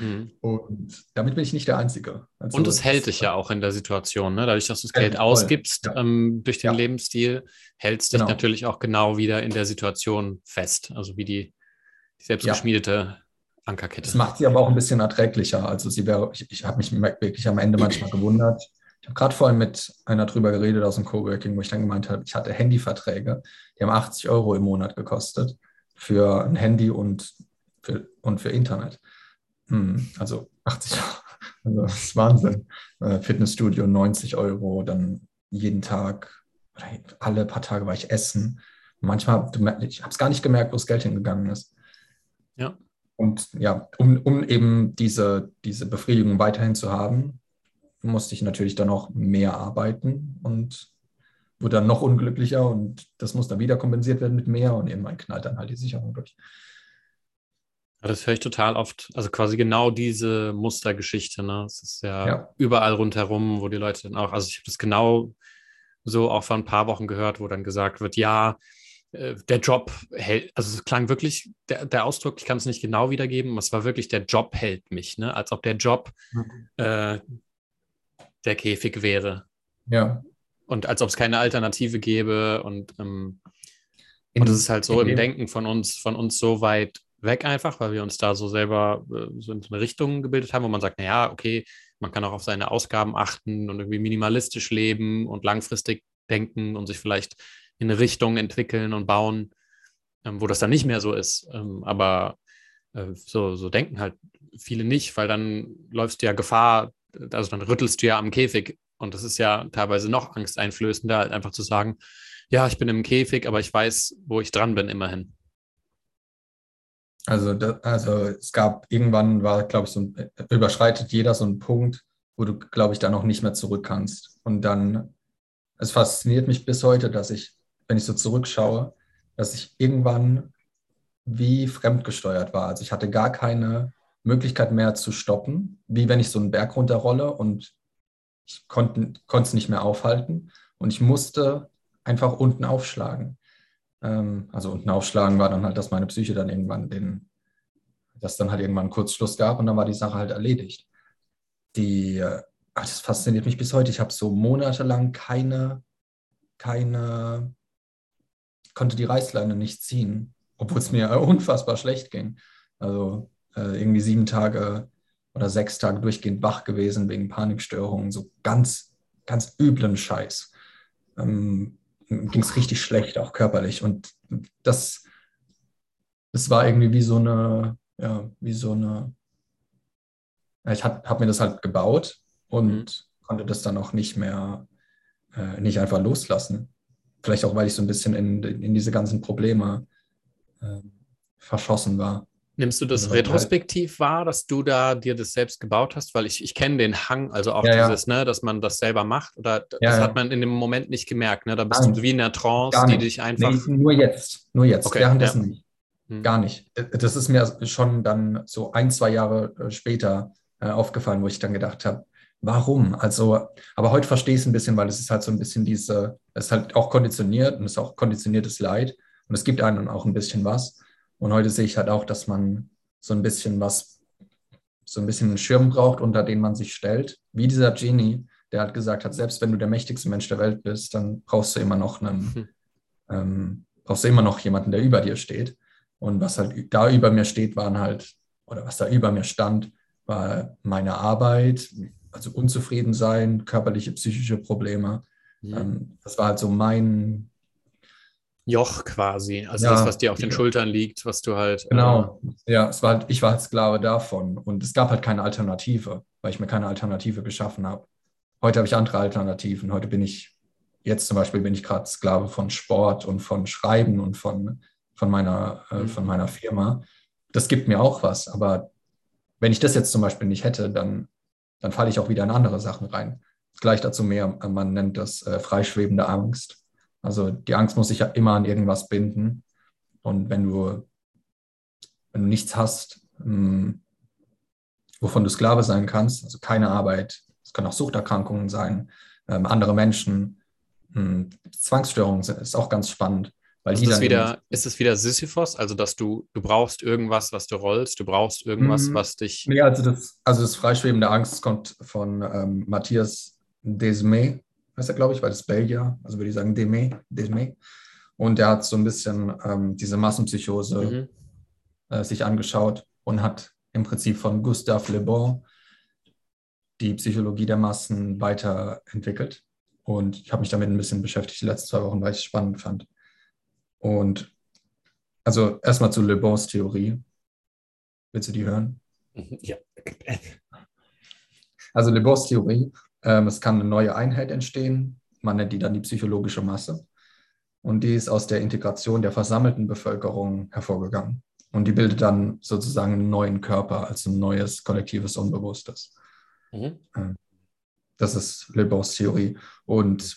Mhm. Und damit bin ich nicht der Einzige. Also, und es hält dich ja auch in der Situation, ne? dadurch, dass du das Geld voll. ausgibst ja. ähm, durch den ja. Lebensstil, hältst dich genau. natürlich auch genau wieder in der Situation fest, also wie die, die selbstgeschmiedete ja. Ankerkette. Das macht sie aber auch ein bisschen erträglicher. Also sie wäre, ich, ich habe mich wirklich am Ende manchmal gewundert. Ich habe gerade vorhin mit einer drüber geredet aus dem Coworking, wo ich dann gemeint habe, ich hatte Handyverträge, die haben 80 Euro im Monat gekostet für ein Handy und für, und für Internet. Hm, also 80 Euro. Also das ist Wahnsinn. Äh, Fitnessstudio 90 Euro, dann jeden Tag, alle paar Tage war ich essen. Manchmal, ich habe es gar nicht gemerkt, wo das Geld hingegangen ist. Ja. Und ja, um, um eben diese, diese Befriedigung weiterhin zu haben, musste ich natürlich dann auch mehr arbeiten und wurde dann noch unglücklicher und das muss dann wieder kompensiert werden mit mehr und irgendwann knallt dann halt die Sicherung durch. Ja, das höre ich total oft. Also quasi genau diese Mustergeschichte. Ne? Es ist ja, ja, überall rundherum, wo die Leute dann auch, also ich habe das genau so auch vor ein paar Wochen gehört, wo dann gesagt wird, ja, äh, der Job hält, also es klang wirklich, der, der Ausdruck, ich kann es nicht genau wiedergeben, es war wirklich, der Job hält mich, ne? als ob der Job mhm. äh, der Käfig wäre. Ja. Und als ob es keine Alternative gäbe und, ähm, in, und es ist halt so im Denken von uns, von uns so weit weg einfach, weil wir uns da so selber äh, so in so eine Richtung gebildet haben, wo man sagt, naja, okay, man kann auch auf seine Ausgaben achten und irgendwie minimalistisch leben und langfristig denken und sich vielleicht in eine Richtung entwickeln und bauen, ähm, wo das dann nicht mehr so ist. Ähm, aber äh, so, so denken halt viele nicht, weil dann läufst du ja Gefahr, also dann rüttelst du ja am Käfig und das ist ja teilweise noch angsteinflößender, halt einfach zu sagen, ja, ich bin im Käfig, aber ich weiß, wo ich dran bin, immerhin. Also, das, also es gab irgendwann war, glaube ich, so ein, überschreitet jeder so einen Punkt, wo du, glaube ich, dann auch nicht mehr zurück kannst. Und dann, es fasziniert mich bis heute, dass ich, wenn ich so zurückschaue, dass ich irgendwann wie fremdgesteuert war. Also ich hatte gar keine Möglichkeit mehr zu stoppen, wie wenn ich so einen Berg runterrolle und ich konnte es nicht mehr aufhalten und ich musste einfach unten aufschlagen. Ähm, also unten aufschlagen war dann halt, dass meine Psyche dann irgendwann den, dass dann halt irgendwann einen Kurzschluss gab und dann war die Sache halt erledigt. Die, ach, das fasziniert mich bis heute. Ich habe so monatelang keine, keine, konnte die Reißleine nicht ziehen, obwohl es mir unfassbar schlecht ging. Also äh, irgendwie sieben Tage oder sechs Tage durchgehend wach gewesen wegen Panikstörungen, so ganz, ganz üblen Scheiß. Ähm, ging es richtig schlecht, auch körperlich. Und das, das war irgendwie wie so eine, ja, wie so eine, ich habe hab mir das halt gebaut und mhm. konnte das dann auch nicht mehr, äh, nicht einfach loslassen. Vielleicht auch, weil ich so ein bisschen in, in diese ganzen Probleme äh, verschossen war. Nimmst du das retrospektiv wahr, dass du da dir das selbst gebaut hast? Weil ich, ich kenne den Hang, also auch ja, dieses, ja. ne, dass man das selber macht. Oder das ja, hat man in dem Moment nicht gemerkt, ne? Da bist Nein. du wie in der Trance, die dich einfach. Nee, nur jetzt. Nur jetzt. Okay, Währenddessen nicht. Hm. Gar nicht. Das ist mir schon dann so ein, zwei Jahre äh, später äh, aufgefallen, wo ich dann gedacht habe, warum? Also, aber heute verstehe ich es ein bisschen, weil es ist halt so ein bisschen diese, es ist halt auch konditioniert und es ist auch konditioniertes Leid und es gibt einem auch ein bisschen was. Und heute sehe ich halt auch, dass man so ein bisschen was, so ein bisschen einen Schirm braucht, unter den man sich stellt. Wie dieser Genie, der hat gesagt hat, selbst wenn du der mächtigste Mensch der Welt bist, dann brauchst du immer noch einen, mhm. ähm, brauchst du immer noch jemanden, der über dir steht. Und was halt da über mir steht, waren halt, oder was da über mir stand, war meine Arbeit, also unzufrieden sein, körperliche, psychische Probleme. Mhm. Ähm, das war halt so mein, Joch quasi, also ja, das, was dir auf den ja. Schultern liegt, was du halt. Genau, äh, ja, es war halt, ich war halt Sklave davon und es gab halt keine Alternative, weil ich mir keine Alternative geschaffen habe. Heute habe ich andere Alternativen. Heute bin ich, jetzt zum Beispiel bin ich gerade Sklave von Sport und von Schreiben und von, von, meiner, äh, mhm. von meiner Firma. Das gibt mir auch was, aber wenn ich das jetzt zum Beispiel nicht hätte, dann, dann falle ich auch wieder in andere Sachen rein. Gleich dazu mehr, man nennt das äh, freischwebende Angst also die Angst muss sich ja immer an irgendwas binden. Und wenn du, wenn du nichts hast, hm, wovon du Sklave sein kannst, also keine Arbeit, es können auch Suchterkrankungen sein, ähm, andere Menschen, hm, Zwangsstörungen sind, ist auch ganz spannend. Weil ist, das wieder, ist es wieder Sisyphos, also dass du, du brauchst irgendwas, was du rollst, du brauchst irgendwas, mhm. was dich. Nee, also das, also das freischwebende Angst kommt von ähm, Matthias Desmay, heißt er, glaube ich, weil das Belgier, also würde ich sagen Deme, Deme. Und der hat so ein bisschen ähm, diese Massenpsychose mhm. äh, sich angeschaut und hat im Prinzip von Gustave Le Bon die Psychologie der Massen weiterentwickelt. Und ich habe mich damit ein bisschen beschäftigt die letzten zwei Wochen, weil ich es spannend fand. Und also erstmal zu Le Bons Theorie. Willst du die hören? Ja. Also Le Bons Theorie es kann eine neue Einheit entstehen. Man nennt die dann die psychologische Masse. Und die ist aus der Integration der versammelten Bevölkerung hervorgegangen. Und die bildet dann sozusagen einen neuen Körper, also ein neues kollektives Unbewusstes. Mhm. Ähm, das ist Le Bons Theorie. Und,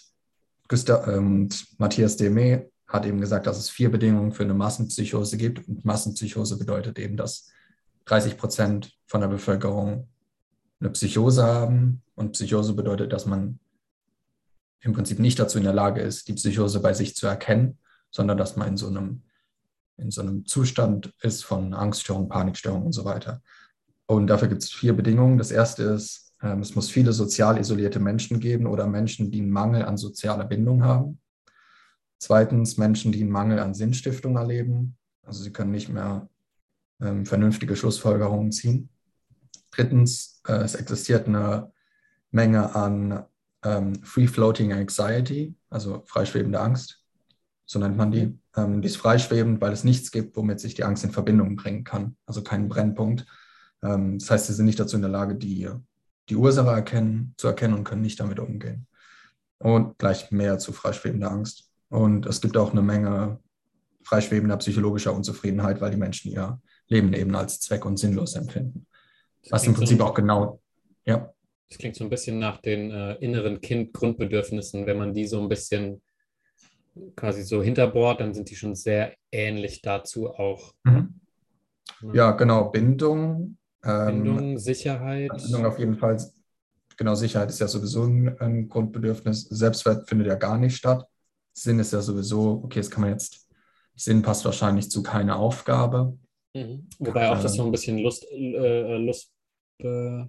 Gustav, ähm, Matthias Demey hat eben gesagt, dass es vier Bedingungen für eine Massenpsychose gibt. Und Massenpsychose bedeutet eben, dass 30 Prozent von der Bevölkerung eine Psychose haben. Und Psychose bedeutet, dass man im Prinzip nicht dazu in der Lage ist, die Psychose bei sich zu erkennen, sondern dass man in so einem, in so einem Zustand ist von Angststörung, Panikstörung und so weiter. Und dafür gibt es vier Bedingungen. Das erste ist, ähm, es muss viele sozial isolierte Menschen geben oder Menschen, die einen Mangel an sozialer Bindung haben. Zweitens Menschen, die einen Mangel an Sinnstiftung erleben. Also sie können nicht mehr ähm, vernünftige Schlussfolgerungen ziehen. Drittens, äh, es existiert eine Menge an ähm, Free-Floating Anxiety, also freischwebende Angst, so nennt man die. Ähm, die ist freischwebend, weil es nichts gibt, womit sich die Angst in Verbindung bringen kann, also keinen Brennpunkt. Ähm, das heißt, sie sind nicht dazu in der Lage, die, die Ursache erkennen, zu erkennen und können nicht damit umgehen. Und gleich mehr zu freischwebender Angst. Und es gibt auch eine Menge freischwebender psychologischer Unzufriedenheit, weil die Menschen ihr Leben eben als zweck- und sinnlos empfinden. Was im Prinzip so auch genau, ja. Das klingt so ein bisschen nach den äh, inneren Kind-Grundbedürfnissen. Wenn man die so ein bisschen quasi so hinterbohrt, dann sind die schon sehr ähnlich dazu auch. Mhm. Ja, genau. Bindung. Ähm, Bindung, Sicherheit. Bindung auf jeden Fall. genau, Sicherheit ist ja sowieso ein, ein, Grundbedürfnis. Selbstwert findet ja gar nicht statt. Sinn ist ja sowieso, okay, das kann man jetzt, Sinn passt wahrscheinlich zu keiner Aufgabe. Mhm. Wobei auch das so ein bisschen Lust, äh, Lust, äh,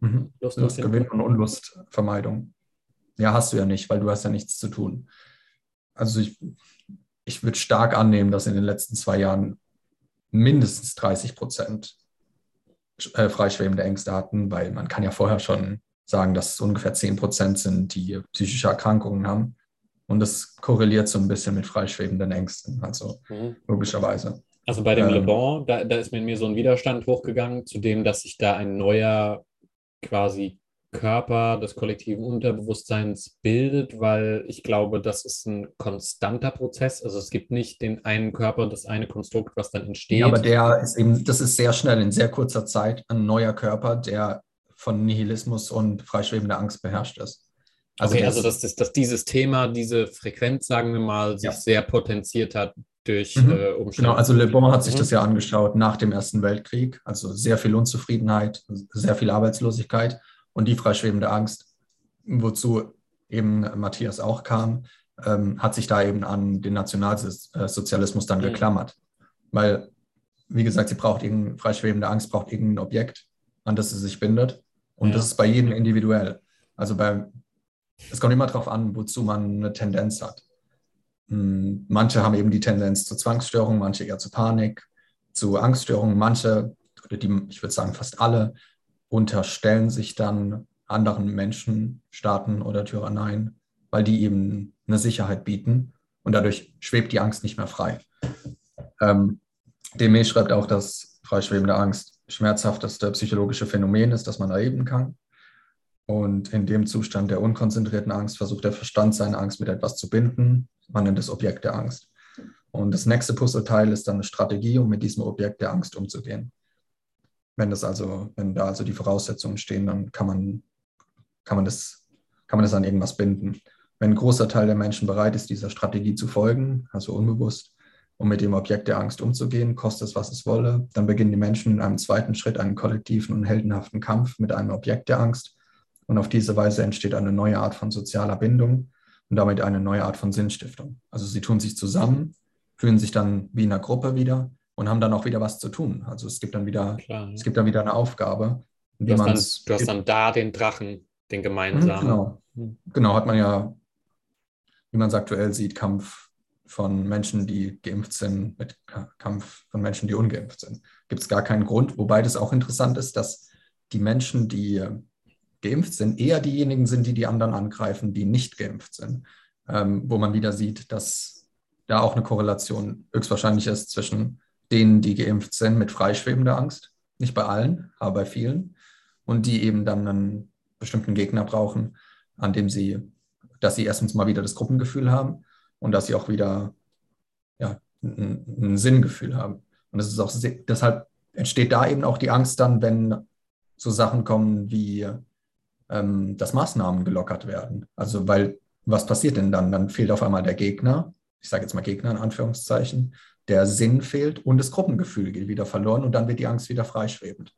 mhm. Lust, Lustgewinn und Unlustvermeidung. Ja, hast du ja nicht, weil du hast ja nichts zu tun. Also ich, ich würde stark annehmen, dass in den letzten zwei Jahren mindestens 30 Prozent äh, freischwebende Ängste hatten, weil man kann ja vorher schon sagen, dass es ungefähr 10 Prozent sind, die psychische Erkrankungen haben. Und das korreliert so ein bisschen mit freischwebenden Ängsten, also mhm. logischerweise. Also bei dem ähm, Le Bon, da, da ist mir so ein Widerstand hochgegangen, zu dem, dass sich da ein neuer quasi Körper des kollektiven Unterbewusstseins bildet, weil ich glaube, das ist ein konstanter Prozess. Also es gibt nicht den einen Körper, das eine Konstrukt, was dann entsteht. Ja, aber der ist eben, das ist sehr schnell in sehr kurzer Zeit ein neuer Körper, der von Nihilismus und freischwebender Angst beherrscht ist. Also okay, also dass, dass, dass dieses Thema, diese Frequenz, sagen wir mal, sich ja. sehr potenziert hat durch mhm. äh, Umstände. Genau, also Le Bon hat sich mhm. das ja angeschaut nach dem Ersten Weltkrieg, also sehr viel Unzufriedenheit, sehr viel Arbeitslosigkeit und die freischwebende Angst, wozu eben Matthias auch kam, ähm, hat sich da eben an den Nationalsozialismus dann mhm. geklammert. Weil, wie gesagt, sie braucht irgendeine freischwebende Angst, braucht irgendein Objekt, an das sie sich bindet. Und ja. das ist bei jedem individuell. Also bei, es kommt immer darauf an, wozu man eine Tendenz hat. Hm, manche haben eben die Tendenz zur Zwangsstörung, manche eher zu Panik, zu Angststörungen, manche, oder die, ich würde sagen fast alle, unterstellen sich dann anderen Menschen, Staaten oder Tyranneien, weil die eben eine Sicherheit bieten und dadurch schwebt die Angst nicht mehr frei. Ähm, Demé schreibt auch, dass freischwebende Angst schmerzhafteste psychologische Phänomen ist, das man erleben kann. Und in dem Zustand der unkonzentrierten Angst versucht der Verstand seine Angst mit etwas zu binden. Man nennt es Objekt der Angst. Und das nächste Puzzleteil ist dann eine Strategie, um mit diesem Objekt der Angst umzugehen. Wenn das also, wenn da also die Voraussetzungen stehen, dann kann man, kann man das, kann man das an irgendwas binden. Wenn ein großer Teil der Menschen bereit ist, dieser Strategie zu folgen, also unbewusst, um mit dem Objekt der Angst umzugehen, kostet es, was es wolle, dann beginnen die Menschen in einem zweiten Schritt einen kollektiven und heldenhaften Kampf mit einem Objekt der Angst. Und auf diese Weise entsteht eine neue Art von sozialer Bindung und damit eine neue Art von Sinnstiftung. Also sie tun sich zusammen, fühlen sich dann wie in einer Gruppe wieder und haben dann auch wieder was zu tun. Also es gibt dann wieder, Klar, ja. es gibt dann wieder eine Aufgabe. Du hast, dann, du hast dann da den Drachen, den gemeinsamen. Genau. genau, hat man ja, wie man es aktuell sieht, Kampf von Menschen, die geimpft sind, mit Kampf von Menschen, die ungeimpft sind. Gibt es gar keinen Grund, wobei das auch interessant ist, dass die Menschen, die geimpft sind, eher diejenigen sind, die die anderen angreifen, die nicht geimpft sind. Ähm, wo man wieder sieht, dass da auch eine Korrelation höchstwahrscheinlich ist zwischen denen, die geimpft sind mit freischwebender Angst. Nicht bei allen, aber bei vielen. Und die eben dann einen bestimmten Gegner brauchen, an dem sie, dass sie erstens mal wieder das Gruppengefühl haben und dass sie auch wieder ja, ein, ein Sinngefühl haben. Und das ist auch deshalb entsteht da eben auch die Angst dann, wenn so Sachen kommen wie, ähm, dass Maßnahmen gelockert werden. Also weil was passiert denn dann? Dann fehlt auf einmal der Gegner, ich sage jetzt mal Gegner in Anführungszeichen, der Sinn fehlt und das Gruppengefühl geht wieder verloren und dann wird die Angst wieder freischwebend.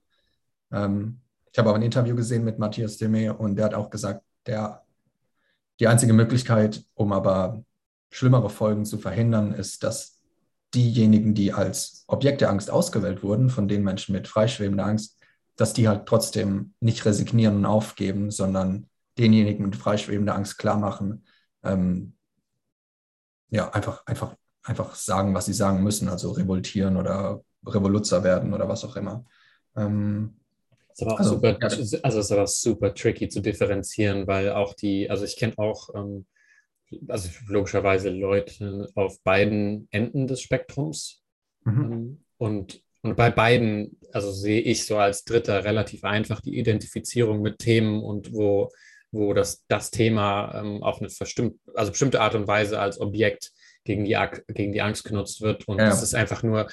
Ähm, ich habe aber ein Interview gesehen mit Matthias Demé und der hat auch gesagt, der, die einzige Möglichkeit, um aber schlimmere Folgen zu verhindern, ist, dass diejenigen, die als Objekt der Angst ausgewählt wurden, von den Menschen mit freischwebender Angst, dass die halt trotzdem nicht resignieren und aufgeben, sondern denjenigen mit freischwebender Angst klar machen, ähm, ja, einfach, einfach einfach sagen, was sie sagen müssen, also revoltieren oder Revoluzer werden oder was auch immer. Ähm, ist aber auch also, super, ja. also ist aber super tricky zu differenzieren, weil auch die, also ich kenne auch, ähm, also logischerweise Leute auf beiden Enden des Spektrums. Mhm. Ähm, und, und bei beiden, also sehe ich so als Dritter relativ einfach die Identifizierung mit Themen und wo, wo das, das Thema ähm, auf eine bestimmte, also bestimmte Art und Weise als Objekt gegen die, gegen die Angst genutzt wird. Und es ja. ist einfach nur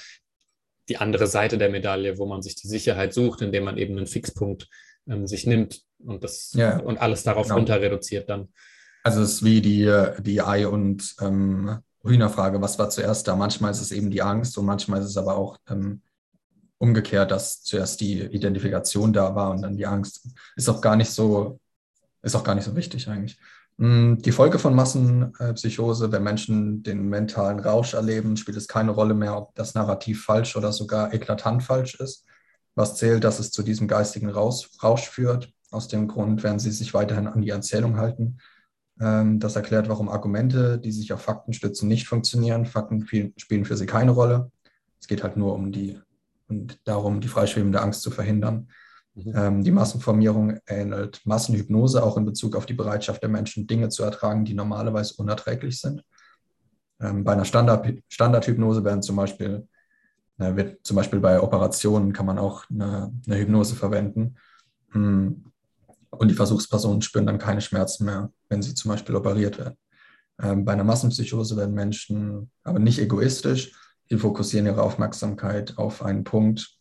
die andere Seite der Medaille, wo man sich die Sicherheit sucht, indem man eben einen Fixpunkt ähm, sich nimmt und das ja. und alles darauf genau. runter reduziert dann. Also es ist wie die, die Ei- und ähm, Hühnerfrage, was war zuerst da? Manchmal ist es eben die Angst und manchmal ist es aber auch ähm, umgekehrt, dass zuerst die Identifikation da war und dann die Angst. Ist auch gar nicht so, ist auch gar nicht so wichtig eigentlich. Mm, die Folge von Massenpsychose, wenn Menschen den mentalen Rausch erleben, spielt es keine Rolle mehr, ob das Narrativ falsch oder sogar eklatant falsch ist. Was zählt, dass es zu diesem geistigen Rausch, Rausch führt. Aus dem Grund werden sie sich weiterhin an die Erzählung halten. Ähm, das erklärt, warum Argumente, die sich auf Fakten stützen, nicht funktionieren. Fakten spielen für sie keine Rolle. Es geht halt nur um die und darum, die freischwebende Angst zu verhindern. Mhm. Ähm, die Massenformierung ähnelt Massenhypnose auch in Bezug auf die Bereitschaft der Menschen, Dinge zu ertragen, die normalerweise unerträglich sind. Ähm, bei einer Standard Standardhypnose werden zum Beispiel, äh, wird zum Beispiel bei Operationen kann man auch eine, eine Hypnose verwenden. Mhm. Und die Versuchspersonen spüren dann keine Schmerzen mehr, wenn sie zum Beispiel operiert werden. Ähm, bei einer Massenpsychose werden Menschen aber nicht egoistisch, die fokussieren ihre Aufmerksamkeit auf einen Punkt,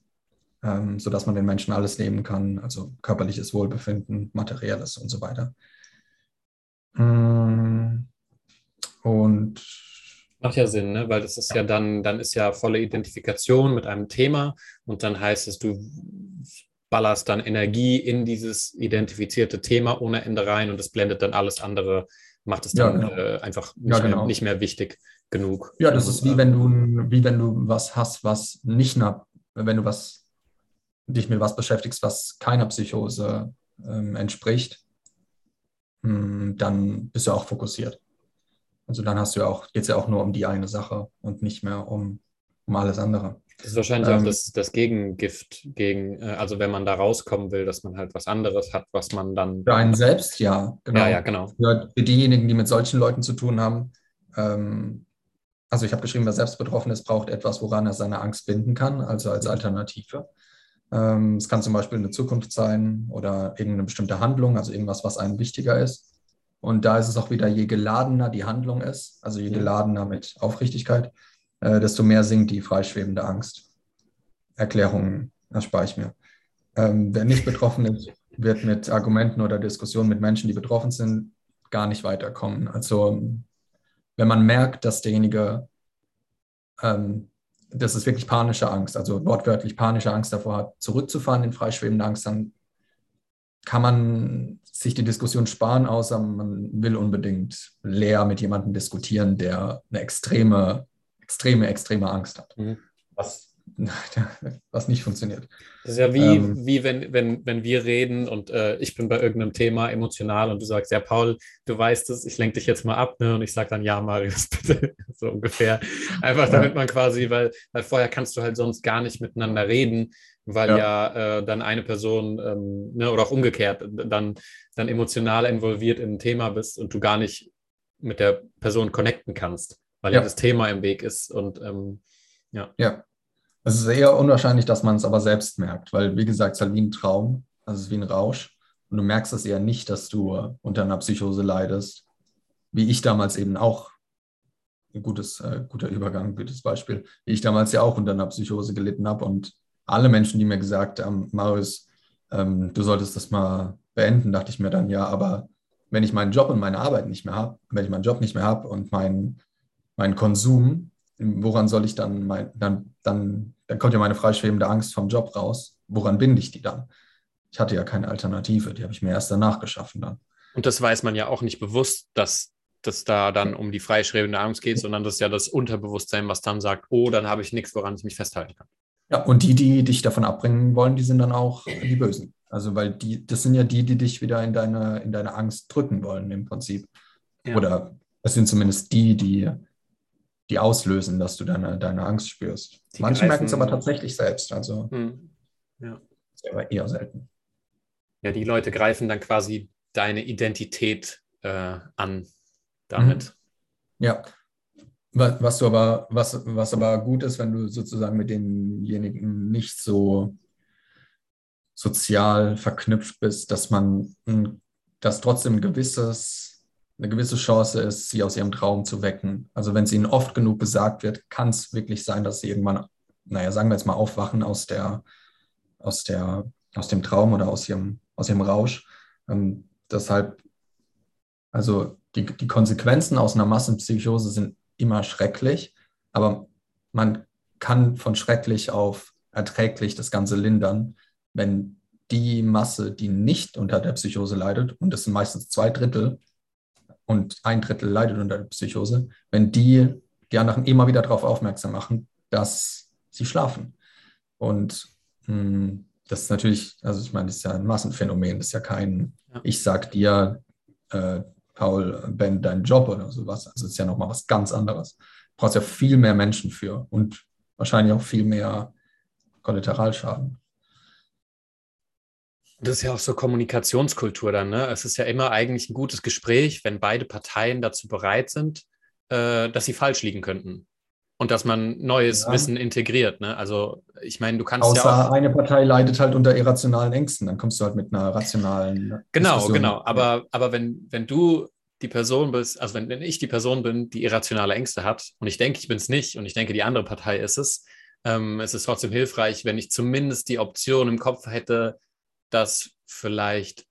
ähm, sodass man den Menschen alles nehmen kann, also körperliches Wohlbefinden, materielles und so weiter. Mm, und Macht ja Sinn, ne? weil das ist ja dann, dann ist ja volle Identifikation mit einem Thema und dann heißt es, du ballerst dann Energie in dieses identifizierte Thema ohne Ende rein und es blendet dann alles andere, macht es dann ja, genau. äh, einfach nicht, ja, genau. mehr, nicht mehr wichtig genug. Ja, das ist wie wenn du, wie wenn du was hast, was nicht nach, wenn du was, dich mit was beschäftigst, was keiner Psychose ähm, entspricht, hm, dann bist du auch fokussiert. Also dann hast du ja auch, geht es ja auch nur um die eine Sache und nicht mehr um, um alles andere. Das ist wahrscheinlich ähm, auch das, das Gegengift gegen, äh, also wenn man da rauskommen will, dass man halt was anderes hat, was man dann. Für einen selbst, ja, genau. Ja, ja, genau. Für, für diejenigen, die mit solchen Leuten zu tun haben, ähm, also ich habe geschrieben, wer selbst betroffen ist, braucht etwas, woran er seine Angst binden kann, also als Alternative. Ähm, es kann zum Beispiel eine Zukunft sein oder irgendeine bestimmte Handlung, also irgendwas, was einem wichtiger ist. Und da ist es auch wieder, je geladener die Handlung ist, also je geladener mit Aufrichtigkeit, äh, desto mehr sinkt die freischwebende Angst. Erklärungen erspare ich mir. Ähm, wer nicht betroffen ist, wird mit Argumenten oder Diskussionen mit Menschen, die betroffen sind, gar nicht weiterkommen. Also wenn man merkt, dass derjenige, ähm, das ist wirklich panische Angst, also wortwörtlich panische Angst davor hat, zurückzufahren in freischwebende Angst, dann kann man sich die Diskussion sparen, außer man will unbedingt leer mit jemandem diskutieren, der eine extreme, extreme, extreme Angst hat. Mhm. Was was nicht funktioniert. Das ist ja wie, ähm, wie wenn, wenn, wenn wir reden und äh, ich bin bei irgendeinem Thema emotional und du sagst, ja, Paul, du weißt es, ich lenke dich jetzt mal ab, ne? Und ich sage dann, ja, Marius, bitte, so ungefähr. Einfach damit man quasi, weil, weil vorher kannst du halt sonst gar nicht miteinander reden, weil ja, ja äh, dann eine Person, ähm, ne, oder auch umgekehrt, dann, dann emotional involviert in ein Thema bist und du gar nicht mit der Person connecten kannst, weil ja, ja das Thema im Weg ist und ähm, ja. Ja, es ist eher unwahrscheinlich, dass man es aber selbst merkt, weil, wie gesagt, es ist halt wie ein Traum, also es ist wie ein Rausch. Und du merkst es eher nicht, dass du unter einer Psychose leidest, wie ich damals eben auch. Ein gutes, äh, guter Übergang, gutes Beispiel. Wie ich damals ja auch unter einer Psychose gelitten habe und alle Menschen, die mir gesagt haben, Marius, ähm, du solltest das mal beenden, dachte ich mir dann, ja, aber wenn ich meinen Job und meine Arbeit nicht mehr habe, wenn ich meinen Job nicht mehr habe und meinen mein Konsum, woran soll ich dann, mein, dann, dann, dann kommt ja meine freischwebende Angst vom Job raus. Woran binde ich die dann? Ich hatte ja keine Alternative, die habe ich mir erst danach geschaffen dann. Und das weiß man ja auch nicht bewusst, dass das da dann um die freischwebende Angst geht, sondern das ist ja das Unterbewusstsein, was dann sagt, oh, dann habe ich nichts, woran ich mich festhalten kann. Ja, und die, die dich davon abbringen wollen, die sind dann auch die Bösen. Also, weil die, das sind ja die, die dich wieder in deine, in deine Angst drücken wollen, im Prinzip. Ja. Oder es sind zumindest die, die die auslösen, dass du deine, deine Angst spürst. Die Manche merken es aber tatsächlich selbst, also hm. ja. ist aber eher selten. Ja, die Leute greifen dann quasi deine Identität äh, an damit. Mhm. Ja. Was du aber, was, was aber gut ist, wenn du sozusagen mit denjenigen nicht so sozial verknüpft bist, dass man, dass trotzdem ein gewisses eine gewisse Chance ist, sie aus ihrem Traum zu wecken. Also wenn es ihnen oft genug gesagt wird, kann es wirklich sein, dass sie irgendwann, naja, sagen wir jetzt mal, aufwachen aus der, aus der, aus dem Traum oder aus ihrem, aus ihrem Rausch. Ähm, deshalb, also die, die Konsequenzen aus einer Massenpsychose sind immer schrecklich, aber man kann von schrecklich auf erträglich das Ganze lindern, wenn die Masse, die nicht unter der Psychose leidet, und das sind meistens zwei Drittel und ein Drittel leidet unter der Psychose, wenn die die anderen immer wieder darauf aufmerksam machen, dass sie schlafen. Und mh, hm, das ist natürlich, also ich meine, das ist ja ein Massenphänomen, das ist ja kein, ja. ich sag dir, äh, Paul, Ben, dein Job oder sowas. Also es ist ja nochmal was ganz anderes. Du brauchst ja viel mehr Menschen für und wahrscheinlich auch viel mehr Kollateralschaden. Das ist ja auch so Kommunikationskultur dann. Ne? Es ist ja immer eigentlich ein gutes Gespräch, wenn beide Parteien dazu bereit sind, äh, dass sie falsch liegen könnten. Und dass man neues ja. Wissen integriert. Ne? Also ich meine, du kannst Außer ja auch. eine Partei leidet halt unter irrationalen Ängsten, dann kommst du halt mit einer rationalen. Genau, Diskussion. genau. Aber, aber wenn, wenn du die Person bist, also wenn, wenn ich die Person bin, die irrationale Ängste hat, und ich denke, ich bin es nicht, und ich denke, die andere Partei ist es, ähm, es ist trotzdem hilfreich, wenn ich zumindest die Option im Kopf hätte, dass vielleicht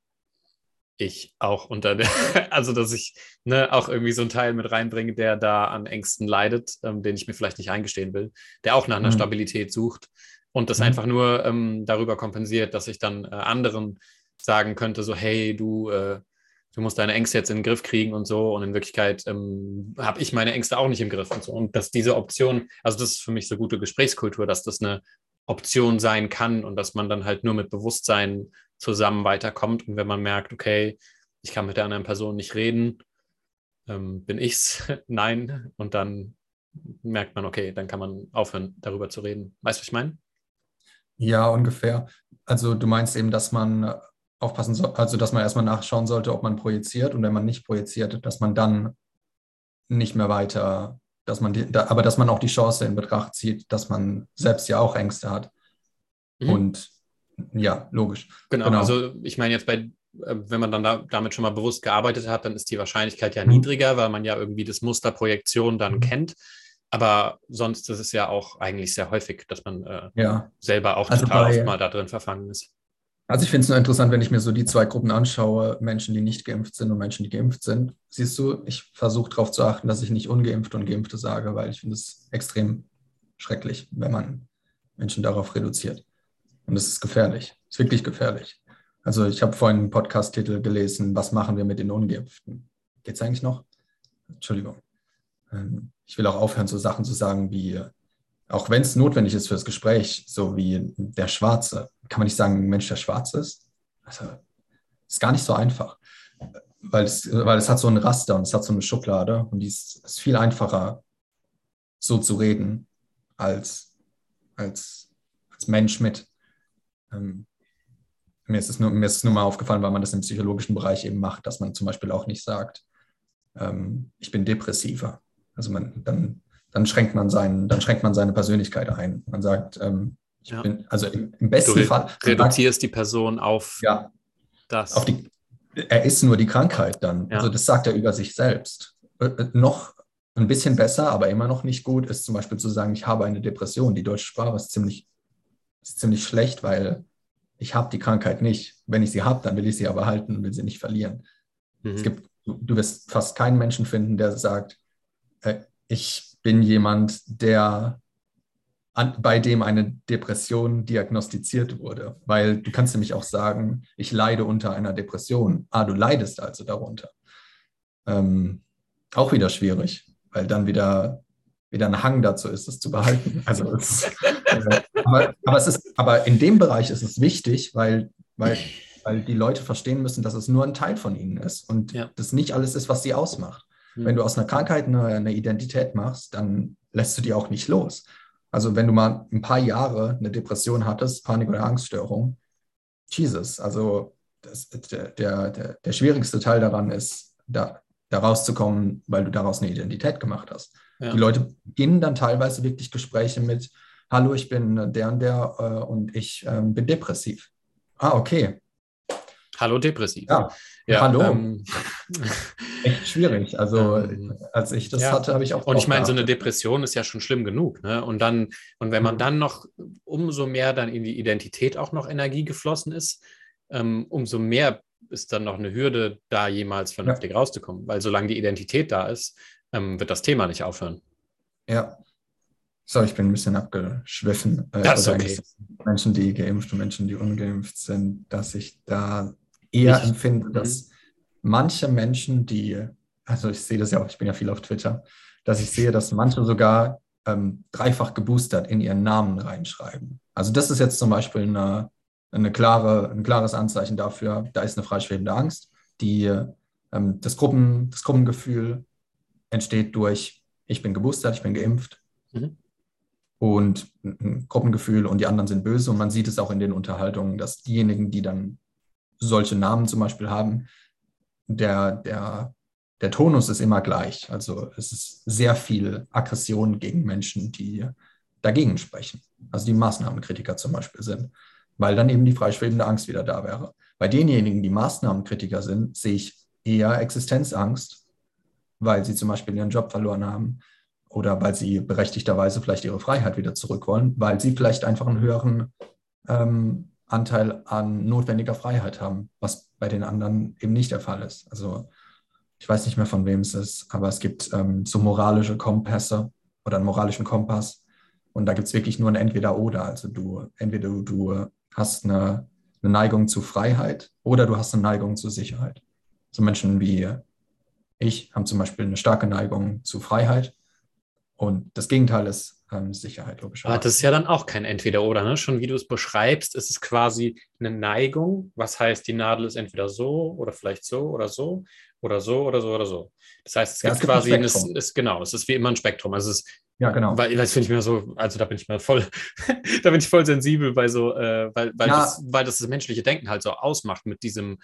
ich auch unter der, also dass ich ne, auch irgendwie so einen Teil mit reinbringe, der da an Ängsten leidet, ähm, den ich mir vielleicht nicht eingestehen will, der auch nach einer mhm. Stabilität sucht und das mhm. einfach nur ähm, darüber kompensiert, dass ich dann äh, anderen sagen könnte, so hey, du, äh, du musst deine Ängste jetzt in den Griff kriegen und so und in Wirklichkeit ähm, habe ich meine Ängste auch nicht im Griff und so und dass diese Option, also das ist für mich so gute Gesprächskultur, dass das eine Option sein kann und dass man dann halt nur mit Bewusstsein zusammen weiterkommt. Und wenn man merkt, okay, ich kann mit der anderen Person nicht reden, ähm, bin ich's? Nein. Und dann merkt man, okay, dann kann man aufhören, darüber zu reden. Weißt du, was ich meine? Ja, ungefähr. Also du meinst eben, dass man aufpassen soll, also dass man erstmal nachschauen sollte, ob man projiziert und wenn man nicht projiziert, dass man dann nicht mehr weiter dass man die, da, aber dass man auch die Chance in Betracht zieht, dass man selbst ja auch Ängste hat. Mhm. Und ja, logisch. Genau, genau. also ich meine jetzt bei, äh, wenn man dann da, damit schon mal bewusst gearbeitet hat, dann ist die Wahrscheinlichkeit ja mhm. niedriger, weil man ja irgendwie das Muster Projektion dann mhm. kennt. Aber sonst ist es ja auch eigentlich sehr häufig, dass man äh, ja. selber auch also total bei, oft mal da drin verfangen ist. Also ich finde es nur interessant, wenn ich mir so die zwei Gruppen anschaue, Menschen, die nicht geimpft sind und Menschen, die geimpft sind. Siehst du, ich versuche darauf zu achten, dass ich nicht ungeimpfte und geimpfte sage, weil ich finde es extrem schrecklich, wenn man Menschen darauf reduziert. Und es ist gefährlich, es ist wirklich gefährlich. Also ich habe vorhin einen Podcast-Titel gelesen, was machen wir mit den Ungeimpften? Geht es eigentlich noch? Entschuldigung. Ähm, ich will auch aufhören, so Sachen zu sagen wie, auch wenn es notwendig ist fürs Gespräch, so wie der Schwarze, kann man nicht sagen, ein Mensch, der schwarz ist? Also, ist gar nicht so einfach, weil es, weil es hat so ein Raster und es hat so eine Schublade und die ist, ist viel einfacher, so zu reden, als, als, als Mensch mit. Ähm, mir ist, es nur, mir ist es nur mal aufgefallen, weil man das im psychologischen Bereich eben macht, dass man zum Beispiel auch nicht sagt, ähm, ich bin depressiver. Also man, dann dann schränkt man seinen, dann schränkt man seine Persönlichkeit ein. Man sagt, ähm, ja. bin, also im, im besten du Fall. Reduzierst sagt, die Person auf ja, das. Auf die, er ist nur die Krankheit dann. Ja. Also das sagt er über sich selbst. Äh, äh, noch ein bisschen besser, aber immer noch nicht gut, ist zum Beispiel zu sagen, ich habe eine Depression. Die deutsche Sprache ist ziemlich, ist ziemlich schlecht, weil ich habe die Krankheit nicht. Wenn ich sie habe, dann will ich sie aber halten und will sie nicht verlieren. Mhm. Es gibt, du, du wirst fast keinen Menschen finden, der sagt, äh, ich bin jemand, der an, bei dem eine Depression diagnostiziert wurde. Weil du kannst nämlich auch sagen, ich leide unter einer Depression. Ah, du leidest also darunter. Ähm, auch wieder schwierig, weil dann wieder, wieder ein Hang dazu ist, es zu behalten. Also es, äh, aber, aber, es ist, aber in dem Bereich ist es wichtig, weil, weil, weil die Leute verstehen müssen, dass es nur ein Teil von ihnen ist und ja. das nicht alles ist, was sie ausmacht. Wenn du aus einer Krankheit eine, eine Identität machst, dann lässt du die auch nicht los. Also wenn du mal ein paar Jahre eine Depression hattest, Panik- oder Angststörung, Jesus, also das, der, der, der, schwierigste Teil daran ist, da, da rauszukommen, weil du daraus eine Identität gemacht hast. Ja. Die Leute beginnen dann teilweise wirklich Gespräche mit, hallo, ich bin der und der äh, und ich äh, bin depressiv. Ah, okay. Hallo depressiv. Ja, ja hallo. Ähm, Echt schwierig. Also ähm, als ich das ja. hatte, habe ich auch. Und ich meine, so eine Depression ist ja schon schlimm genug. Ne? Und dann, und wenn man mhm. dann noch umso mehr dann in die Identität auch noch Energie geflossen ist, ähm, umso mehr ist dann noch eine Hürde, da jemals vernünftig ja. rauszukommen. Weil solange die Identität da ist, ähm, wird das Thema nicht aufhören. Ja. So, ich bin ein bisschen abgeschwiffen. Äh, das ist okay. Menschen, die geimpft und Menschen, die ungeimpft sind, dass ich da eher ich, empfinde, dass mhm. Manche Menschen, die, also ich sehe das ja auch, ich bin ja viel auf Twitter, dass ich sehe, dass manche sogar ähm, dreifach geboostert in ihren Namen reinschreiben. Also das ist jetzt zum Beispiel eine, eine klare, ein klares Anzeichen dafür, da ist eine freischwebende Angst, die ähm, das, Gruppen, das Gruppengefühl entsteht durch, ich bin geboostert, ich bin geimpft. Mhm und ein Gruppengefühl und die anderen sind böse. Und man sieht es auch in den Unterhaltungen, dass diejenigen, die dann solche Namen zum Beispiel haben, der, der, der Tonus ist immer gleich. Also es ist sehr viel Aggression gegen Menschen, die dagegen sprechen. Also die Maßnahmenkritiker zum Beispiel sind, weil dann eben die freischwebende Angst wieder da wäre. Bei denjenigen, die Maßnahmenkritiker sind, sehe ich eher Existenzangst, weil sie zum Beispiel ihren Job verloren haben, oder weil sie berechtigterweise vielleicht ihre Freiheit wieder zurück wollen, weil sie vielleicht einfach einen höheren ähm, Anteil an notwendiger Freiheit haben, was bei den anderen eben nicht der Fall ist. Also ich weiß nicht mehr, von wem es ist, aber es gibt ähm, so moralische Kompasse oder einen moralischen Kompass und da gibt es wirklich nur ein Entweder-Oder. Also du, entweder du, hast eine, eine Neigung zu Freiheit oder du hast eine Neigung zu Sicherheit. So Menschen wie ich haben zum Beispiel eine starke Neigung zu Freiheit und das Gegenteil ist ähm, Sicherheit, logischerweise. Aber das ist ja dann auch kein Entweder-Oder, ne? Schon wie du es beschreibst, ist es quasi eine Neigung. Was heißt, die Nadel ist entweder so oder vielleicht so oder so oder so oder so oder so. Das heißt, es ja, gibt es quasi, ein es ist, genau, es ist wie immer ein Spektrum. Also es ist, ja, genau. Weil das finde ich mir so, also da bin ich mir voll, da bin ich voll sensibel bei so, äh, weil, weil, ja. das, weil das das menschliche Denken halt so ausmacht mit diesem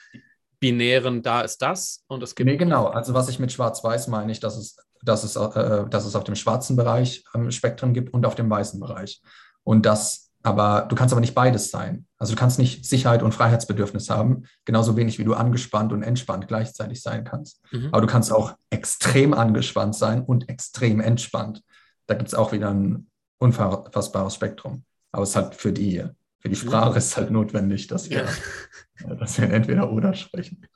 binären, da ist das und es gibt. Nee, genau. Also was ich mit Schwarz-Weiß meine, ich, dass es dass es, äh, dass es auf dem schwarzen Bereich ähm, Spektrum gibt und auf dem weißen Bereich. Und das, aber du kannst aber nicht beides sein. Also du kannst nicht Sicherheit und Freiheitsbedürfnis haben, genauso wenig wie du angespannt und entspannt gleichzeitig sein kannst. Mhm. Aber du kannst auch extrem angespannt sein und extrem entspannt. Da gibt es auch wieder ein unfassbares Spektrum. Aber es ist halt für die, für die Sprache ja. ist halt notwendig, dass wir, ja. dass wir entweder oder sprechen.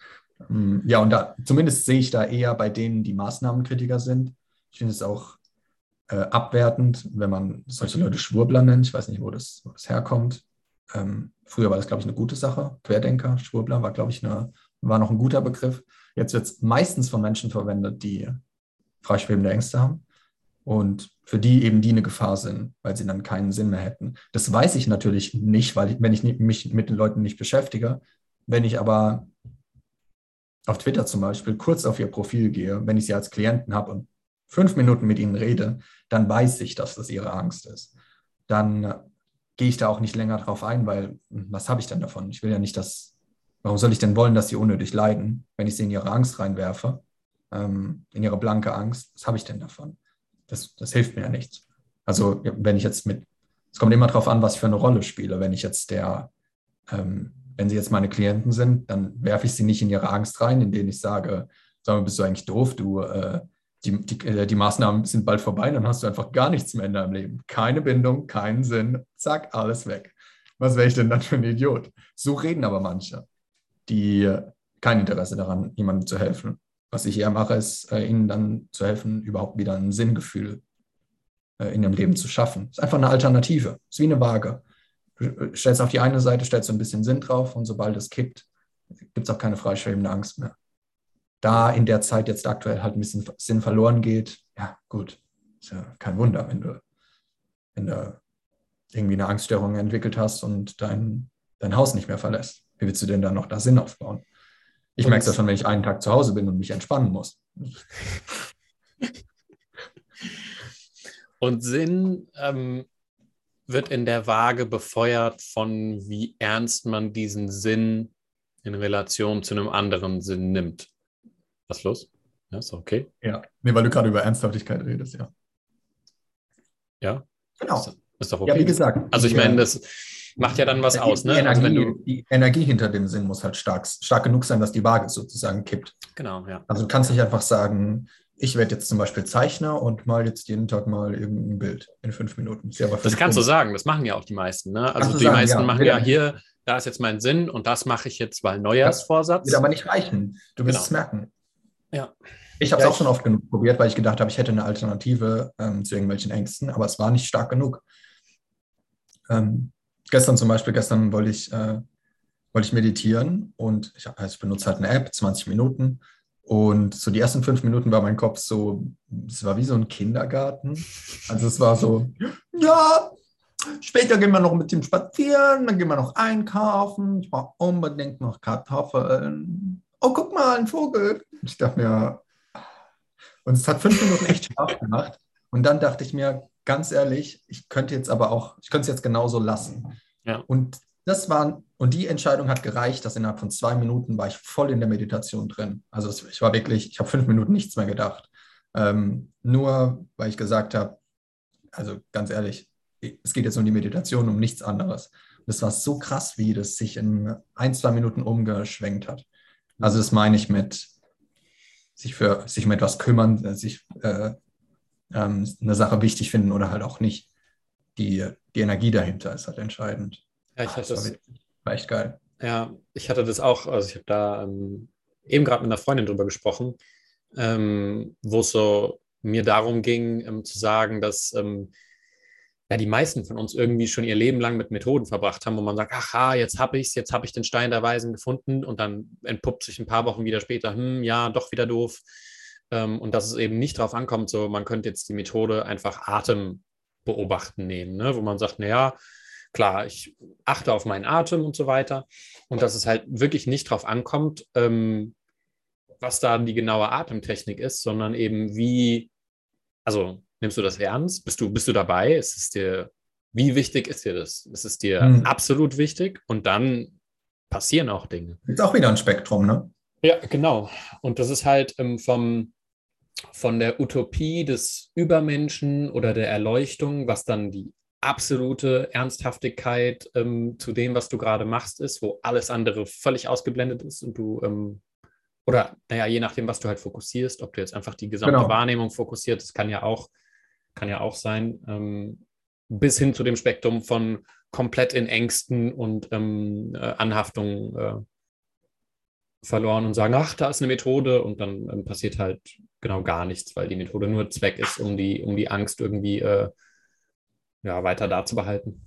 Mm, ja, und da, zumindest sehe ich da eher bei denen, die Maßnahmenkritiker sind. Ich finde es auch äh, abwertend, wenn man solche Leute Schwurbler nennt. Ich weiß nicht, wo das, wo das herkommt. Ähm, früher war das, glaube ich, eine gute Sache. Querdenker, Schwurbler war, glaube ich, eine, war noch ein guter Begriff. Jetzt wird es meistens von Menschen verwendet, die freischwebende Ängste haben und für die eben die eine Gefahr sind, weil sie dann keinen Sinn mehr hätten. Das weiß ich natürlich nicht, weil ich, wenn ich mich mit den Leuten nicht beschäftige, wenn ich aber auf Twitter zum Beispiel kurz auf ihr Profil gehe, wenn ich sie als Klienten habe und fünf Minuten mit ihnen rede, dann weiß ich, dass das ihre Angst ist. Dann gehe ich da auch nicht länger drauf ein, weil hm, was habe ich denn davon? Ich will ja nicht, dass, warum soll ich denn wollen, dass sie unnötig leiden, wenn ich sie in ihre Angst reinwerfe, ähm, in ihre blanke Angst? Was habe ich denn davon? Das, das hilft mir ja nichts. Also wenn ich jetzt mit, es kommt immer darauf an, was ich für eine Rolle spiele. Wenn ich jetzt der ähm, wenn sie jetzt meine Klienten sind, dann werfe ich sie nicht in ihre Angst rein, indem ich sage, sag mal, bist du eigentlich doof, du, äh, die, die, äh, die Maßnahmen sind bald vorbei, dann hast du einfach gar nichts mehr in deinem Leben. Keine Bindung, keinen Sinn, zack, alles weg. Was wäre ich denn dann für ein Idiot? So reden aber manche, die kein Interesse daran, jemandem zu helfen. Was ich eher mache, ist, äh, ihnen dann zu helfen, überhaupt wieder ein Sinngefühl äh, in ihrem Leben zu schaffen. Das ist einfach eine Alternative. Das ist wie eine Waage. Du stellst auf die eine Seite, stellst du ein bisschen Sinn drauf und sobald es kippt, gibt es auch keine freischwebende Angst mehr. Da in der Zeit jetzt aktuell halt ein bisschen Sinn verloren geht, ja gut, ist ja kein Wunder, wenn du, wenn du irgendwie eine Angststörung entwickelt hast und dein, dein Haus nicht mehr verlässt. Wie willst du denn dann noch da Sinn aufbauen? Ich merke es ja schon, wenn ich einen Tag zu Hause bin und mich entspannen muss. Und Sinn ähm, wird in der Waage befeuert von, wie ernst man diesen Sinn in Relation zu einem anderen Sinn nimmt. Was los? Ja, ist okay. Ja, nee, weil du gerade über Ernsthaftigkeit redest, ja. Ja? Genau. Ist, ist doch okay. Ja, wie gesagt. Also ich meine, das macht ja dann was die, aus, ne? Die also Energie, also die Energie hinter dem Sinn muss halt stark, stark genug sein, dass die Waage sozusagen kippt. Genau, ja. Also du kannst nicht einfach sagen, ich werde jetzt zum Beispiel Zeichner und mal jetzt jeden Tag mal irgendein Bild in fünf Minuten. Das, das kannst du sagen, das machen ja auch die meisten. Ne? Also die sagen, meisten ja, machen ja hier, da ist jetzt mein Sinn und das mache ich jetzt, weil Neujahrsvorsatz. Das wird aber nicht reichen. Du wirst genau. es merken. Ja. Ich habe es ja, auch schon oft genug probiert, weil ich gedacht habe, ich hätte eine Alternative ähm, zu irgendwelchen Ängsten, aber es war nicht stark genug. Ähm, gestern zum Beispiel, gestern wollte ich, äh, wollte ich meditieren und ich, also ich benutze halt eine App, 20 Minuten. Und so die ersten fünf Minuten war mein Kopf so, es war wie so ein Kindergarten. Also es war so, ja, später gehen wir noch mit dem spazieren, dann gehen wir noch einkaufen. Ich brauche unbedingt noch Kartoffeln. Oh, guck mal, ein Vogel. Ich dachte mir, und es hat fünf Minuten echt Spaß gemacht. Und dann dachte ich mir, ganz ehrlich, ich könnte jetzt aber auch, ich könnte es jetzt genauso lassen. Ja. Und das war, und die Entscheidung hat gereicht, dass innerhalb von zwei Minuten war ich voll in der Meditation drin. Also es, ich war wirklich, ich habe fünf Minuten nichts mehr gedacht. Ähm, nur weil ich gesagt habe, also ganz ehrlich, es geht jetzt um die Meditation, um nichts anderes. Das war so krass, wie das sich in ein, zwei Minuten umgeschwenkt hat. Also das meine ich mit sich für sich um etwas kümmern, sich äh, ähm, eine Sache wichtig finden oder halt auch nicht. Die, die Energie dahinter ist halt entscheidend. Ja, ich hatte das. War, echt geil. Ja, ich hatte das auch, also ich habe da ähm, eben gerade mit einer Freundin drüber gesprochen, ähm, wo es so mir darum ging, ähm, zu sagen, dass ähm, ja, die meisten von uns irgendwie schon ihr Leben lang mit Methoden verbracht haben, wo man sagt, ach, jetzt habe ich es, jetzt habe ich den Stein der Weisen gefunden und dann entpuppt sich ein paar Wochen wieder später, hm, ja, doch wieder doof. Ähm, und dass es eben nicht darauf ankommt, so man könnte jetzt die Methode einfach Atem beobachten nehmen, ne? wo man sagt, naja, Klar, ich achte auf meinen Atem und so weiter. Und dass es halt wirklich nicht darauf ankommt, ähm, was da die genaue Atemtechnik ist, sondern eben wie, also nimmst du das ernst? Bist du, bist du dabei? Ist es dir, wie wichtig ist dir das? Ist es dir hm. absolut wichtig? Und dann passieren auch Dinge. Ist auch wieder ein Spektrum, ne? Ja, genau. Und das ist halt ähm, vom, von der Utopie des Übermenschen oder der Erleuchtung, was dann die absolute Ernsthaftigkeit ähm, zu dem, was du gerade machst, ist, wo alles andere völlig ausgeblendet ist und du, ähm, oder naja, je nachdem, was du halt fokussierst, ob du jetzt einfach die gesamte genau. Wahrnehmung fokussiert, das kann ja auch, kann ja auch sein, ähm, bis hin zu dem Spektrum von komplett in Ängsten und ähm, äh, Anhaftungen äh, verloren und sagen, ach, da ist eine Methode und dann ähm, passiert halt genau gar nichts, weil die Methode nur Zweck ist, um die, um die Angst irgendwie äh, ja, weiter da zu behalten?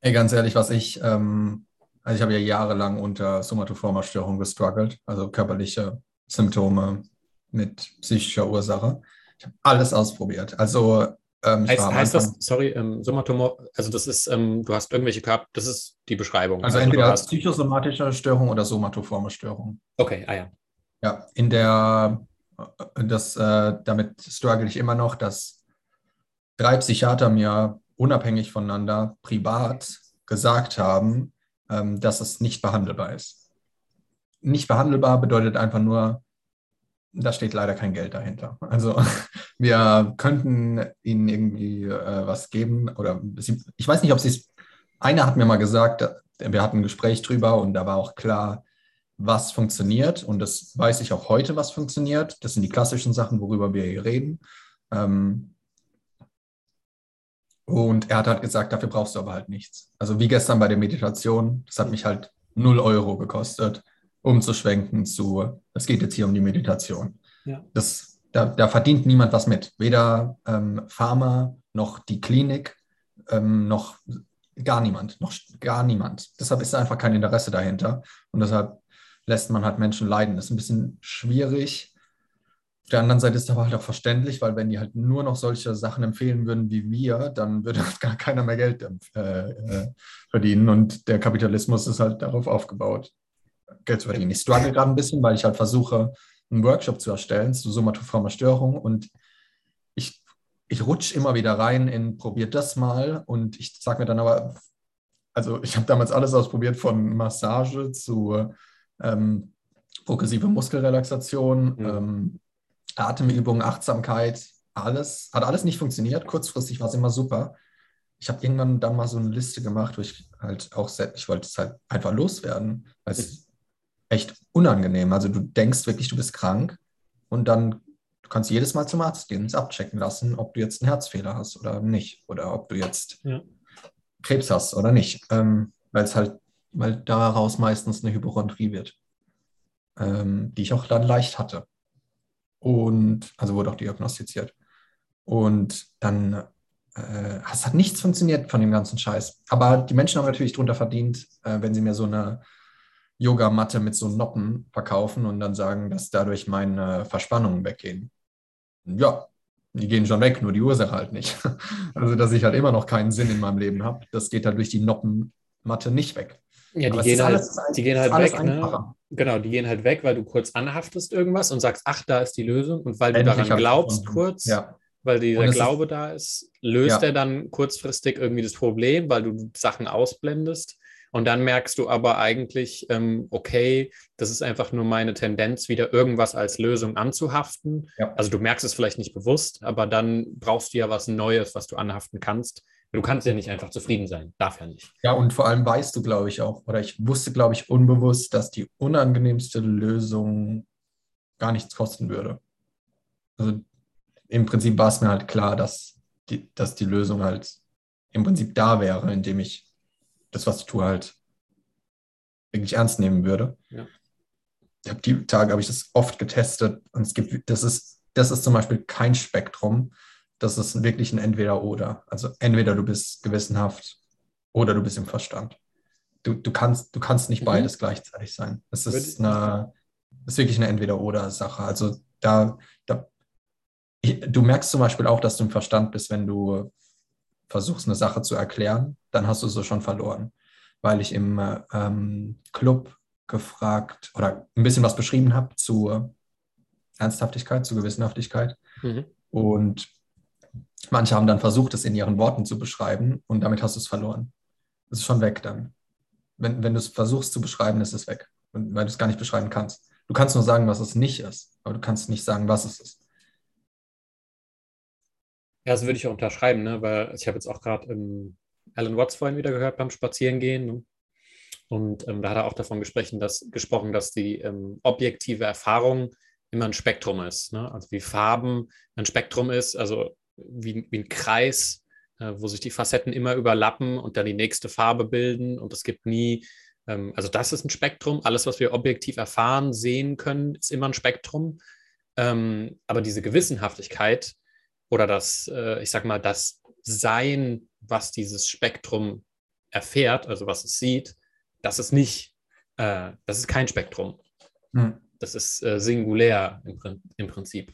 Ey, ganz ehrlich, was ich, ähm, also ich habe ja jahrelang unter somatoformer Störung gestruggelt, also körperliche Symptome mit psychischer Ursache. Ich habe alles ausprobiert. Also ähm, heißt, heißt das, sorry, ähm, Somatomor, also das ist, ähm, du hast irgendwelche Körper, das ist die Beschreibung. Also, also entweder hast... psychosomatische Störung oder somatoforme Störung. Okay, ah ja. Ja, in der, äh, das, äh, damit struggle ich immer noch, dass drei Psychiater mir unabhängig voneinander privat gesagt haben, ähm, dass es nicht behandelbar ist. Nicht behandelbar bedeutet einfach nur, da steht leider kein Geld dahinter. Also wir könnten ihnen irgendwie äh, was geben oder sie, ich weiß nicht, ob sie es, einer hat mir mal gesagt, wir hatten ein Gespräch drüber und da war auch klar, was funktioniert und das weiß ich auch heute, was funktioniert. Das sind die klassischen Sachen, worüber wir hier reden. Ähm, und er hat halt gesagt, dafür brauchst du aber halt nichts. Also wie gestern bei der Meditation, das hat mich halt 0 Euro gekostet, umzuschwenken zu, es geht jetzt hier um die Meditation. Ja. Das, da, da verdient niemand was mit. Weder ähm, Pharma noch die Klinik, ähm, noch gar niemand, noch gar niemand. Deshalb ist einfach kein Interesse dahinter. Und deshalb lässt man halt Menschen leiden. Das ist ein bisschen schwierig, auf der anderen Seite ist es aber halt auch verständlich, weil wenn die halt nur noch solche Sachen empfehlen würden wie wir, dann würde halt gar keiner mehr Geld äh, äh, verdienen und der Kapitalismus ist halt darauf aufgebaut, Geld zu verdienen. Ich struggle gerade ein bisschen, weil ich halt versuche, einen Workshop zu erstellen zu somatoformer Störung und ich, ich rutsche immer wieder rein in probiert das mal und ich sage mir dann aber, also ich habe damals alles ausprobiert von Massage zu ähm, progressive Muskelrelaxation, mhm. ähm, Atemübungen, Achtsamkeit, alles, hat alles nicht funktioniert. Kurzfristig war es immer super. Ich habe irgendwann dann mal so eine Liste gemacht, wo ich halt auch, ich wollte es halt einfach loswerden, weil es echt unangenehm. Also du denkst wirklich, du bist krank und dann du kannst jedes Mal zum Arzt gehen, es abchecken lassen, ob du jetzt einen Herzfehler hast oder nicht oder ob du jetzt ja. Krebs hast oder nicht, ähm, weil es halt, weil daraus meistens eine Hypochondrie wird, ähm, die ich auch dann leicht hatte. Und also wurde auch diagnostiziert. Und dann äh, es hat nichts funktioniert von dem ganzen Scheiß. Aber die Menschen haben natürlich drunter verdient, äh, wenn sie mir so eine Yogamatte mit so Noppen verkaufen und dann sagen, dass dadurch meine Verspannungen weggehen. Ja, die gehen schon weg, nur die Ursache halt nicht. Also, dass ich halt immer noch keinen Sinn in meinem Leben habe, das geht halt durch die Noppenmatte nicht weg. Ja, die gehen, halt, alles, die gehen halt weg. Ne? Genau, die gehen halt weg, weil du kurz anhaftest irgendwas und sagst, ach, da ist die Lösung. Und weil du Endlich daran glaubst, kurz, ja. weil dieser Glaube ist, da ist, löst ja. er dann kurzfristig irgendwie das Problem, weil du Sachen ausblendest. Und dann merkst du aber eigentlich, ähm, okay, das ist einfach nur meine Tendenz, wieder irgendwas als Lösung anzuhaften. Ja. Also du merkst es vielleicht nicht bewusst, aber dann brauchst du ja was Neues, was du anhaften kannst. Du kannst ja nicht einfach zufrieden sein, darf ja nicht. Ja, und vor allem weißt du, glaube ich, auch, oder ich wusste, glaube ich, unbewusst, dass die unangenehmste Lösung gar nichts kosten würde. Also im Prinzip war es mir halt klar, dass die, dass die Lösung halt im Prinzip da wäre, indem ich das, was ich tue, halt wirklich ernst nehmen würde. Ja. Ich habe die Tage habe ich das oft getestet und es gibt, das ist, das ist zum Beispiel kein Spektrum. Das ist wirklich ein Entweder-Oder. Also entweder du bist gewissenhaft oder du bist im Verstand. Du, du, kannst, du kannst nicht mhm. beides gleichzeitig sein. Es ist, eine, ist wirklich eine Entweder-Oder-Sache. Also da, da, du merkst zum Beispiel auch, dass du im Verstand bist, wenn du versuchst, eine Sache zu erklären, dann hast du so schon verloren. Weil ich im ähm, Club gefragt oder ein bisschen was beschrieben habe zu Ernsthaftigkeit, zu Gewissenhaftigkeit. Mhm. Und manche haben dann versucht, es in ihren Worten zu beschreiben und damit hast du es verloren. Es ist schon weg dann. Wenn, wenn du es versuchst zu beschreiben, ist es weg, weil du es gar nicht beschreiben kannst. Du kannst nur sagen, was es nicht ist, aber du kannst nicht sagen, was es ist. Ja, das würde ich auch unterschreiben, ne? weil ich habe jetzt auch gerade ähm, Alan Watts vorhin wieder gehört beim Spazierengehen. Ne? Und ähm, da hat er auch davon gesprochen, dass, gesprochen, dass die ähm, objektive Erfahrung immer ein Spektrum ist. Ne? Also wie Farben ein Spektrum ist, also wie, wie ein Kreis, äh, wo sich die Facetten immer überlappen und dann die nächste Farbe bilden. Und es gibt nie, ähm, also das ist ein Spektrum. Alles, was wir objektiv erfahren, sehen können, ist immer ein Spektrum. Ähm, aber diese Gewissenhaftigkeit, oder das, äh, ich sag mal, das Sein, was dieses Spektrum erfährt, also was es sieht, das ist nicht, äh, das ist kein Spektrum. Hm. Das ist äh, singulär im, im, Prinzip.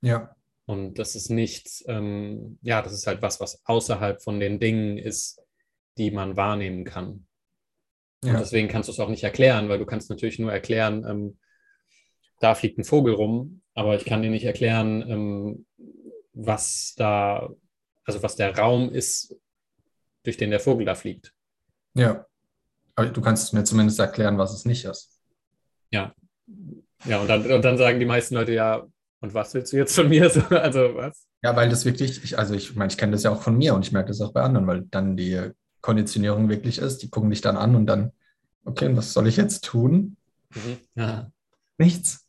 Ja. Und das ist nichts, ähm, ja, das ist halt was, was außerhalb von den Dingen ist, die man wahrnehmen kann. Ja. Und deswegen kannst du es auch nicht erklären, weil du kannst natürlich nur erklären, ähm, da fliegt ein Vogel rum, aber ich kann dir nicht erklären, ähm, was da, also was der Raum ist, durch den der Vogel da fliegt. Ja. Aber du kannst mir zumindest erklären, was es nicht ist. Ja. Ja, und dann, und dann sagen die meisten Leute, ja, und was willst du jetzt von mir? Also was? Ja, weil das wirklich, ich, also ich meine, ich kenne das ja auch von mir und ich merke das auch bei anderen, weil dann die Konditionierung wirklich ist, die gucken dich dann an und dann, okay, was soll ich jetzt tun? Mhm. Ja. Nichts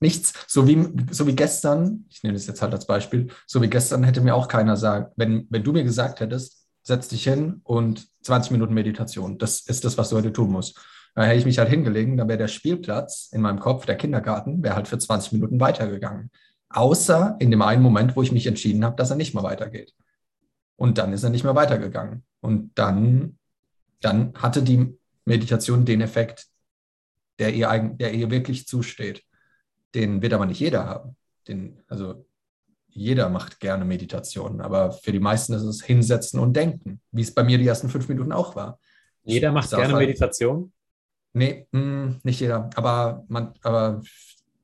nichts. So wie, so wie gestern, ich nehme das jetzt halt als Beispiel, so wie gestern hätte mir auch keiner sagen, wenn, wenn du mir gesagt hättest, setz dich hin und 20 Minuten Meditation, das ist das, was du heute tun musst. Da hätte ich mich halt hingelegen, dann wäre der Spielplatz in meinem Kopf, der Kindergarten, wäre halt für 20 Minuten weitergegangen. Außer in dem einen Moment, wo ich mich entschieden habe, dass er nicht mehr weitergeht. Und dann ist er nicht mehr weitergegangen. Und dann, dann hatte die Meditation den Effekt, der ihr, der ihr wirklich zusteht. Den wird aber nicht jeder haben. Den, also jeder macht gerne Meditation, aber für die meisten ist es hinsetzen und denken, wie es bei mir die ersten fünf Minuten auch war. Jeder macht gerne halt, Meditation? Nee, mh, mm, nicht jeder, aber man, aber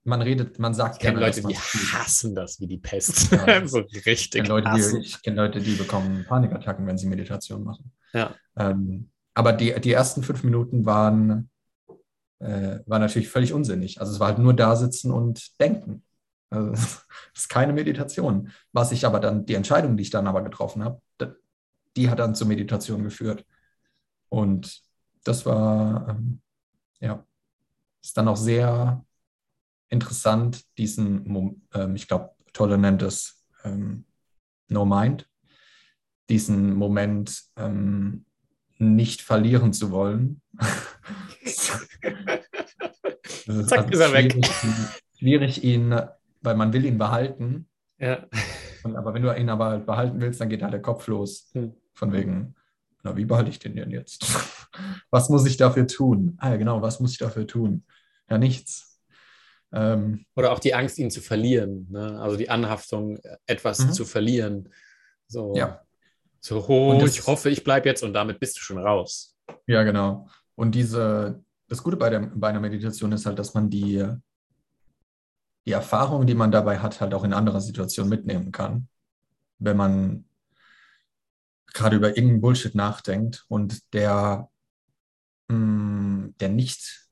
man redet, man sagt ich gerne. Leute, die hassen das wie die Pest. Ja. so richtig. Ich kenne Leute, die, kenn Leute, die bekommen Panikattacken, wenn sie Meditation machen. Ja. Ähm, aber die, die ersten fünf Minuten waren äh, war natürlich völlig unsinnig. Also es war halt nur da sitzen und denken. Also das ist keine Meditation. Was ich aber dann, die Entscheidung, die ich dann aber getroffen habe, die hat dann zur Meditation geführt. Und das war, ähm, ja, ist dann auch sehr interessant, diesen, ähm, ich glaube, Tolle nennt es ähm, No Mind, diesen Moment ähm, nicht verlieren zu wollen. Zack, ist er weg. Schwierig, ihn weil man will ihn behalten. Ja. Und, aber wenn du ihn aber behalten willst, dann geht halt der Kopf los. Hm. Von wegen, na, wie behalte ich den denn jetzt? was muss ich dafür tun? Ah ja, genau, was muss ich dafür tun? Ja, nichts. Ähm, Oder auch die Angst, ihn zu verlieren. Ne? Also die Anhaftung, etwas mhm. zu verlieren. So, ja. so oh, ich hoffe, ich bleibe jetzt und damit bist du schon raus. Ja, genau. Und diese, das Gute bei, der, bei einer Meditation ist halt, dass man die, die Erfahrung, die man dabei hat, halt auch in anderer Situationen mitnehmen kann. Wenn man gerade über irgendeinen Bullshit nachdenkt und der, mh, mm, der nicht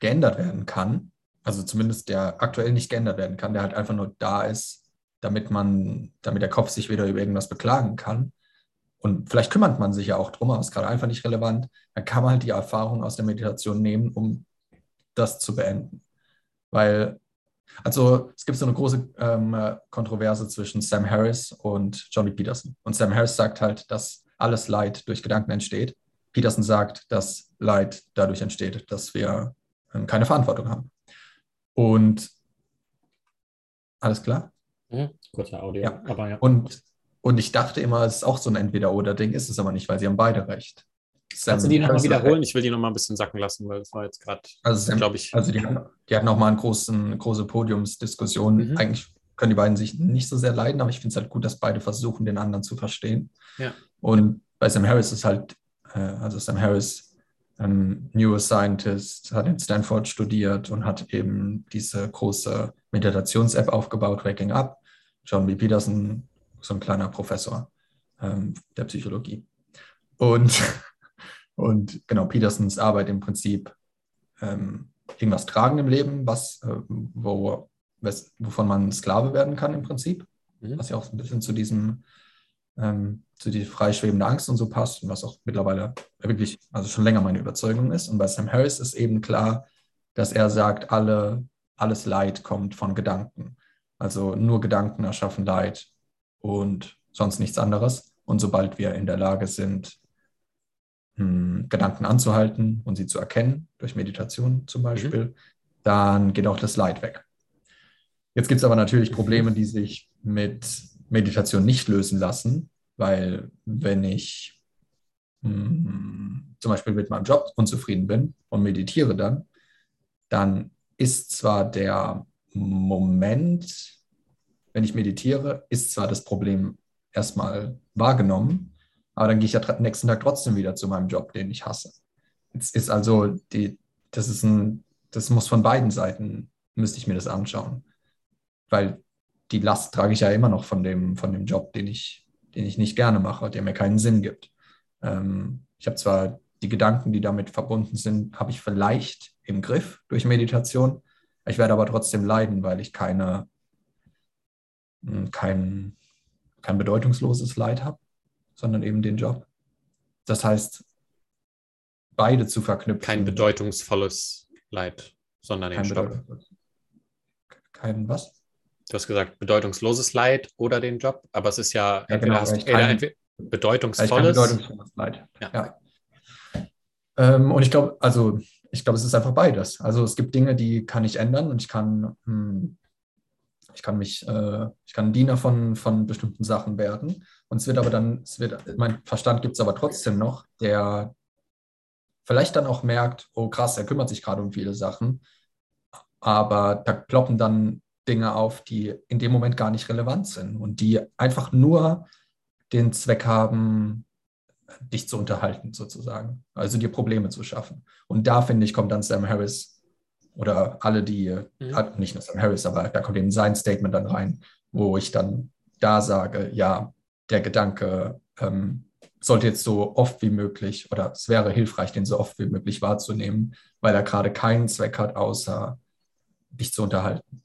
geändert werden kann, also zumindest der aktuell nicht geändert werden kann, der halt einfach nur da ist, damit man, damit der Kopf sich wieder über irgendwas beklagen kann. Und vielleicht kümmert man sich ja auch drum, aber ist gerade einfach nicht relevant. Dann kann man halt die Erfahrung aus der Meditation nehmen, um das zu beenden. Weil also es gibt so eine große ähm, Kontroverse zwischen Sam Harris und Johnny Peterson. Und Sam Harris sagt halt, dass alles Leid durch Gedanken entsteht. Peterson sagt, dass Leid dadurch entsteht, dass wir ähm, keine Verantwortung haben. Und alles klar? Mhm, kurzer Audio. Ja. Aber ja. Und, und ich dachte immer, es ist auch so ein Entweder-Oder-Ding, ist es aber nicht, weil sie haben beide recht. Kannst du die nochmal wiederholen? Ich will die nochmal ein bisschen sacken lassen, weil das war jetzt gerade, also glaube ich. Also die, die hatten nochmal eine große, Podiumsdiskussion. Mhm. Eigentlich können die beiden sich nicht so sehr leiden, aber ich finde es halt gut, dass beide versuchen, den anderen zu verstehen. Ja. Und bei Sam Harris ist halt, äh, also Sam Harris, ein Neuroscientist, hat in Stanford studiert und hat eben diese große Meditations-App aufgebaut, Waking Up. John B. Peterson, so ein kleiner Professor ähm, der Psychologie. Und Und genau, Petersons Arbeit im Prinzip ähm, irgendwas tragen im Leben, was, äh, wo, was, wovon man Sklave werden kann im Prinzip, mhm. was ja auch ein bisschen zu diesem, ähm, zu die freischwebende Angst und so passt und was auch mittlerweile wirklich, also schon länger meine Überzeugung ist. Und bei Sam Harris ist eben klar, dass er sagt, alle, alles Leid kommt von Gedanken. Also nur Gedanken erschaffen Leid und sonst nichts anderes. Und sobald wir in der Lage sind, Gedanken anzuhalten und sie zu erkennen, durch Meditation zum Beispiel, mhm. dann geht auch das Leid weg. Jetzt gibt es aber natürlich Probleme, die sich mit Meditation nicht lösen lassen, weil wenn ich mh, hm, zum Beispiel mit meinem Job unzufrieden bin und meditiere dann, dann ist zwar der Moment, wenn ich meditiere, ist zwar das Problem erstmal wahrgenommen, aber dann gehe ich ja nächsten Tag trotzdem wieder zu meinem Job, den ich hasse. Jetzt ist also die, das ist ein, das muss von beiden Seiten, müsste ich mir das anschauen. Weil die Last trage ich ja immer noch von dem, von dem Job, den ich, den ich nicht gerne mache, der mir keinen Sinn gibt. Ähm, ich habe zwar die Gedanken, die damit verbunden sind, habe ich vielleicht im Griff durch Meditation. Ich werde aber trotzdem leiden, weil ich keine, hm, kein, kein bedeutungsloses Leid habe sondern eben den Job. Das heißt, beide zu verknüpfen. Kein bedeutungsvolles Leid, sondern den Job. Kein was? Du hast gesagt, bedeutungsloses Leid oder den Job, aber es ist ja, ja entweder genau, hast kein, bedeutungsvolles. bedeutungsvolles Leid. Ja. ja. Ähm, und ich glaube, also ich glaube, es ist einfach beides. Also es gibt Dinge, die kann ich ändern und ich kann, hm, ich kann mich, äh, ich kann Diener von, von bestimmten Sachen werden. Und es wird aber dann, es wird, mein Verstand gibt es aber trotzdem noch, der vielleicht dann auch merkt, oh krass, er kümmert sich gerade um viele Sachen, aber da ploppen dann Dinge auf, die in dem Moment gar nicht relevant sind und die einfach nur den Zweck haben, dich zu unterhalten sozusagen, also dir Probleme zu schaffen. Und da finde ich, kommt dann Sam Harris oder alle, die, mhm. nicht nur Sam Harris, aber da kommt eben sein Statement dann rein, wo ich dann da sage, ja, der Gedanke ähm, sollte jetzt so oft wie möglich oder es wäre hilfreich, den so oft wie möglich wahrzunehmen, weil er gerade keinen Zweck hat, außer dich zu unterhalten.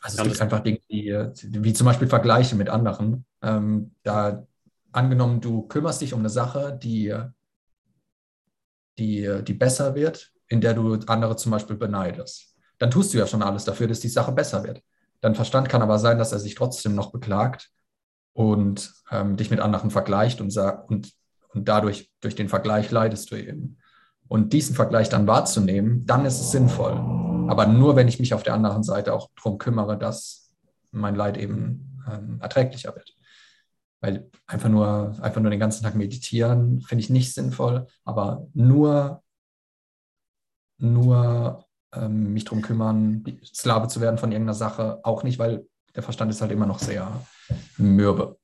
Also es gibt einfach Dinge, die, wie zum Beispiel Vergleiche mit anderen. Ähm, da angenommen, du kümmerst dich um eine Sache, die, die, die besser wird, in der du andere zum Beispiel beneidest. Dann tust du ja schon alles dafür, dass die Sache besser wird. Dein Verstand kann aber sein, dass er sich trotzdem noch beklagt, und ähm, dich mit anderen vergleicht und, und, und dadurch, durch den Vergleich leidest du eben. Und diesen Vergleich dann wahrzunehmen, dann ist es sinnvoll. Aber nur, wenn ich mich auf der anderen Seite auch darum kümmere, dass mein Leid eben ähm, erträglicher wird. Weil einfach nur, einfach nur den ganzen Tag meditieren finde ich nicht sinnvoll, aber nur, nur ähm, mich darum kümmern, Sklave zu werden von irgendeiner Sache, auch nicht, weil der Verstand ist halt immer noch sehr mürbe.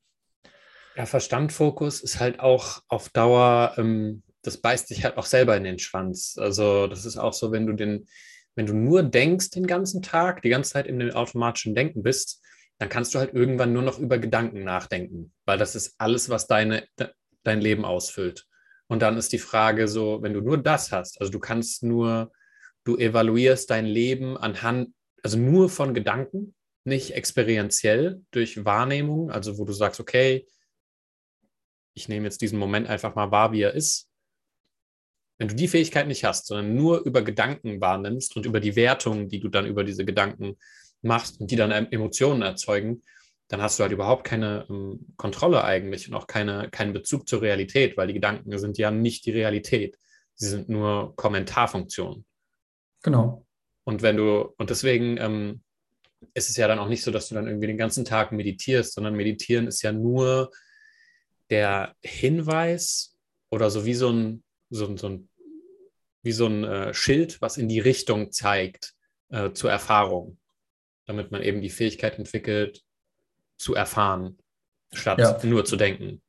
Ja, Verstandfokus ist halt auch auf Dauer, ähm, das beißt sich halt auch selber in den Schwanz. Also das ist auch so, wenn du den, wenn du nur denkst den ganzen Tag, die ganze Zeit in dem automatischen Denken bist, dann kannst du halt irgendwann nur noch über Gedanken nachdenken, weil das ist alles, was deine, dein Leben ausfüllt. Und dann ist die Frage so, wenn du nur das hast, also du kannst nur, du evaluierst dein Leben anhand, also nur von Gedanken, nicht experientiell durch Wahrnehmung, also wo du sagst, okay, ich nehme jetzt diesen Moment einfach mal wahr, wie er ist. Wenn du die Fähigkeit nicht hast, sondern nur über Gedanken wahrnimmst und über die Wertungen, die du dann über diese Gedanken machst und die dann Emotionen erzeugen, dann hast du halt überhaupt keine ähm, Kontrolle eigentlich und auch keine, keinen Bezug zur Realität, weil die Gedanken sind ja nicht die Realität. Sie sind nur Kommentarfunktionen. Genau. Und wenn du, und deswegen ähm, ist es ja dann auch nicht so, dass du dann irgendwie den ganzen Tag meditierst, sondern meditieren ist ja nur der Hinweis oder so wie so ein, so, so ein, wie so ein äh, Schild, was in die Richtung zeigt äh, zur Erfahrung, damit man eben die Fähigkeit entwickelt, zu erfahren, statt ja. nur zu denken.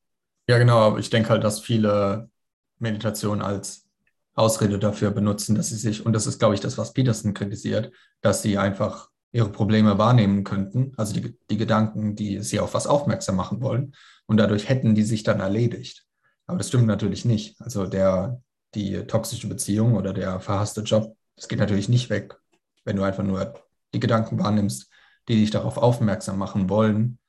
Ja, genau, aber ich denke halt, dass viele Meditationen als Ausrede dafür benutzen, dass sie sich, und das ist, glaube ich, das, was Peterson kritisiert, dass sie einfach ihre Probleme wahrnehmen könnten, also die, die Gedanken, die sie auf was aufmerksam machen wollen, und dadurch hätten die sich dann erledigt. Aber das stimmt natürlich nicht. Also der, die toxische Beziehung oder der verhasste Job, das geht natürlich nicht weg, wenn du einfach nur die Gedanken wahrnimmst, die dich darauf aufmerksam machen wollen.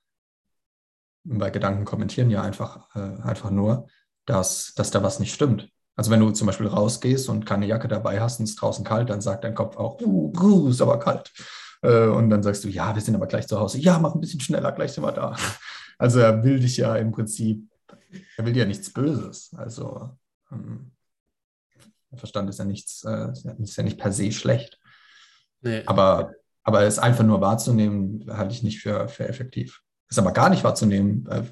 Weil Gedanken kommentieren ja einfach, äh, einfach nur, dass, dass da was nicht stimmt. Also wenn du zum Beispiel rausgehst und keine Jacke dabei hast und es draußen kalt, dann sagt dein Kopf auch, uh, uh, ist aber kalt. Äh, und dann sagst du, ja, wir sind aber gleich zu Hause. Ja, mach ein bisschen schneller, gleich sind wir da. Also er will dich ja im Prinzip, er will dir ja nichts Böses. Also ähm, der Verstand ist ja nichts, äh, ist ja nicht per se schlecht. Nee. Aber, aber es einfach nur wahrzunehmen, halte ich nicht für, für effektiv. Es aber gar nicht wahrzunehmen, äh,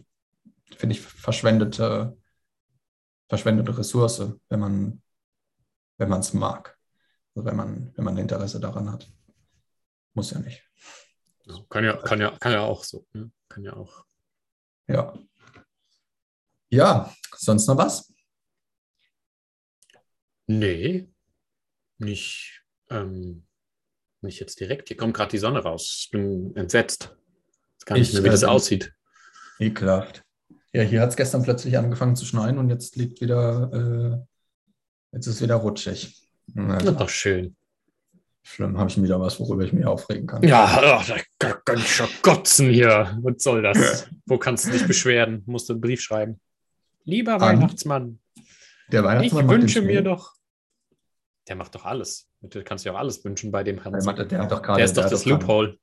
finde ich verschwendete, verschwendete Ressource, wenn man wenn man es mag. Also wenn man, wenn man Interesse daran hat. Muss ja nicht. Kann ja, kann ja, kann ja auch so. Ne? Kann ja auch. Ja. Ja, sonst noch was? Nee, nicht, ähm, nicht jetzt direkt. Hier kommt gerade die Sonne raus. Ich bin entsetzt. Ich kann nicht mehr, wie das äh, aussieht. Ekelhaft. Ja, hier hat es gestern plötzlich angefangen zu schneien und jetzt liegt wieder, äh, jetzt ist wieder rutschig. Also. Das ist doch schön. Schlimm, habe ich wieder was, worüber ich mich aufregen kann. Ja, ach, da kann ich schon kotzen hier. Was soll das? Wo kannst du dich beschweren? Musst du einen Brief schreiben. Lieber Weihnachtsmann. Der Weihnachtsmann. Ich wünsche mir doch. Der macht doch alles. Du kannst dir auch alles wünschen bei dem Hans. Der, der, hat doch grade, der ist doch das Loophole.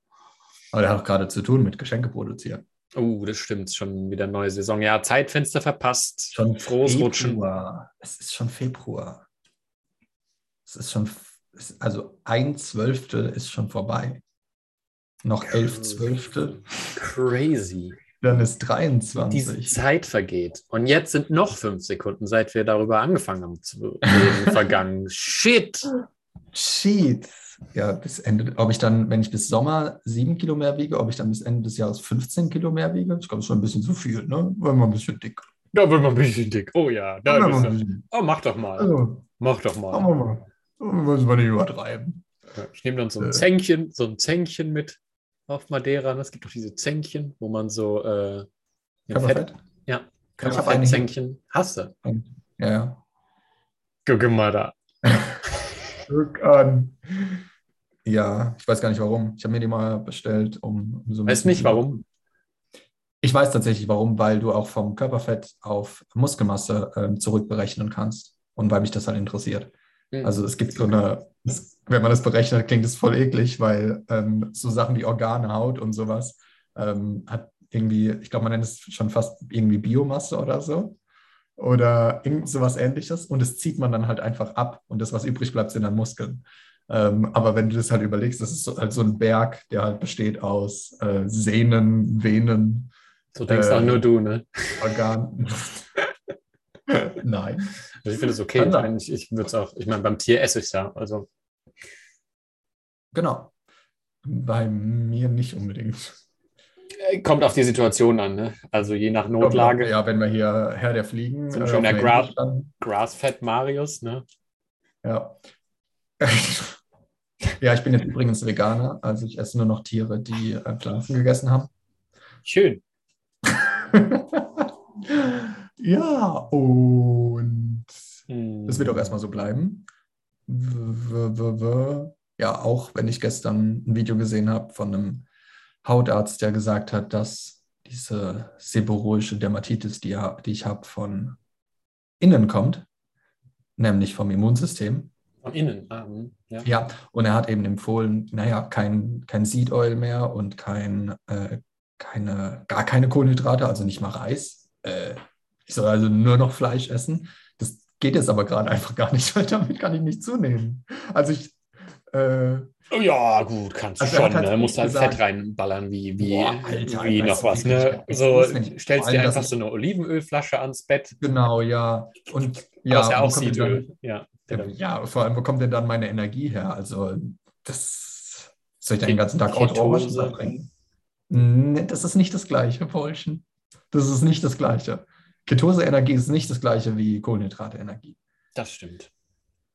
Aber der hat doch gerade zu tun mit Geschenke produzieren. Oh, das stimmt. Schon wieder neue Saison. Ja, Zeitfenster verpasst. Schon Frohes Februar. Rutschen. Es ist schon Februar. Es ist schon also ein Zwölftel ist schon vorbei. Noch elf Zwölftel. Crazy. Dann ist 23. Die Zeit vergeht. Und jetzt sind noch fünf Sekunden, seit wir darüber angefangen haben zu reden, vergangen. Shit. Shit. Ja, bis Ende, ob ich dann, wenn ich bis Sommer sieben Kilo mehr wiege, ob ich dann bis Ende des Jahres 15 Kilo mehr wiege? Ich glaube, schon ein bisschen zu viel, ne? Wenn man ein bisschen dick. Da wird man ein bisschen dick. Oh ja, da ist Oh, mach doch mal. Also, mach doch mal. Machen wir mal. Muss man nicht übertreiben. Ich nehme dann so ein äh. Zänkchen, so ein Zänkchen mit auf Madeira. Es gibt doch diese Zänkchen, wo man so äh, Fett, ja, Körperfettzänkchen. Hast du? Ja, ja. Guck mal da. Guck an. Ja, ich weiß gar nicht warum. Ich habe mir die mal bestellt, um, um so Weißt nicht warum? Ich weiß tatsächlich warum, weil du auch vom Körperfett auf Muskelmasse äh, zurückberechnen kannst und weil mich das halt interessiert. Mhm. Also es gibt so eine, wenn man das berechnet, klingt es voll eklig, weil ähm, so Sachen wie Organe, Haut und sowas ähm, hat irgendwie, ich glaube, man nennt es schon fast irgendwie Biomasse oder so. Oder irgend sowas ähnliches. Und das zieht man dann halt einfach ab. Und das, was übrig bleibt, sind dann Muskeln. Ähm, aber wenn du das halt überlegst, das ist so, halt so ein Berg, der halt besteht aus äh, Sehnen, Venen. So denkst äh, auch nur du, ne? Organ. Nein. Also ich finde es okay. Ich meine, ich, ich würde es auch, ich meine, beim Tier esse ich es ja. Also. Genau. Bei mir nicht unbedingt. Äh, kommt auf die Situation an, ne? Also je nach Notlage. Ja, wenn wir hier Herr der Fliegen. Sind äh, schon der Gra Grassfett Marius, ne? Ja. ja, ich bin jetzt übrigens Veganer, also ich esse nur noch Tiere, die äh, Pflanzen gegessen haben. Schön. ja, und hm. das wird auch erstmal so bleiben. Ja, auch wenn ich gestern ein Video gesehen habe von einem Hautarzt, der gesagt hat, dass diese seborrhoische Dermatitis, die, die ich habe, von innen kommt, nämlich vom Immunsystem. Von innen, ah, hm, ja. Ja, und er hat eben empfohlen, naja, kein, kein Seed Oil mehr und kein, äh, keine, gar keine Kohlenhydrate, also nicht mal Reis. Äh, ich soll also nur noch Fleisch essen. Das geht jetzt aber gerade einfach gar nicht, weil damit kann ich nicht zunehmen. Also ich, äh, ja, gut, kannst du also schon. Halt ne? Musst halt Fett reinballern, wie, wie, Boah, Alter, wie noch was. Ne? So, stellst dir einfach so eine Olivenölflasche ans Bett. Genau, ja. Und ja, ist ja auch Seedöl. Ja, ja, vor allem, wo kommt denn dann meine Energie her? Also, das soll ich den ganzen Tag Ketose verbringen? Nee, das ist nicht das Gleiche, Paulchen. Das ist nicht das Gleiche. Ketose-Energie ist nicht das Gleiche wie Kohlenhydrate-Energie. Das stimmt.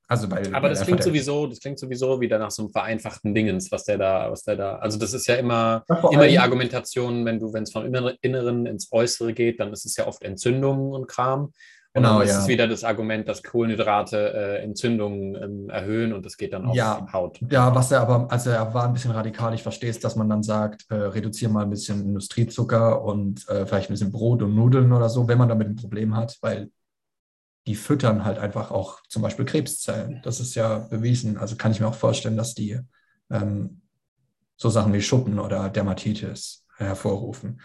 Also weil, Aber das klingt sowieso, das klingt sowieso wieder nach so einem vereinfachten Dingens, was der da, was der da. Also das ist ja immer, ja, immer die Argumentation, wenn du, wenn es vom Inneren ins Äußere geht, dann ist es ja oft Entzündungen und Kram. Genau, ist ja. es wieder das Argument, dass Kohlenhydrate äh, Entzündungen ähm, erhöhen und das geht dann auf ja, die Haut. Ja, was er aber, also er war ein bisschen radikal. Ich verstehe es, dass man dann sagt, äh, reduziere mal ein bisschen Industriezucker und äh, vielleicht ein bisschen Brot und Nudeln oder so, wenn man damit ein Problem hat, weil die füttern halt einfach auch zum Beispiel Krebszellen. Das ist ja bewiesen. Also kann ich mir auch vorstellen, dass die ähm, so Sachen wie Schuppen oder Dermatitis hervorrufen.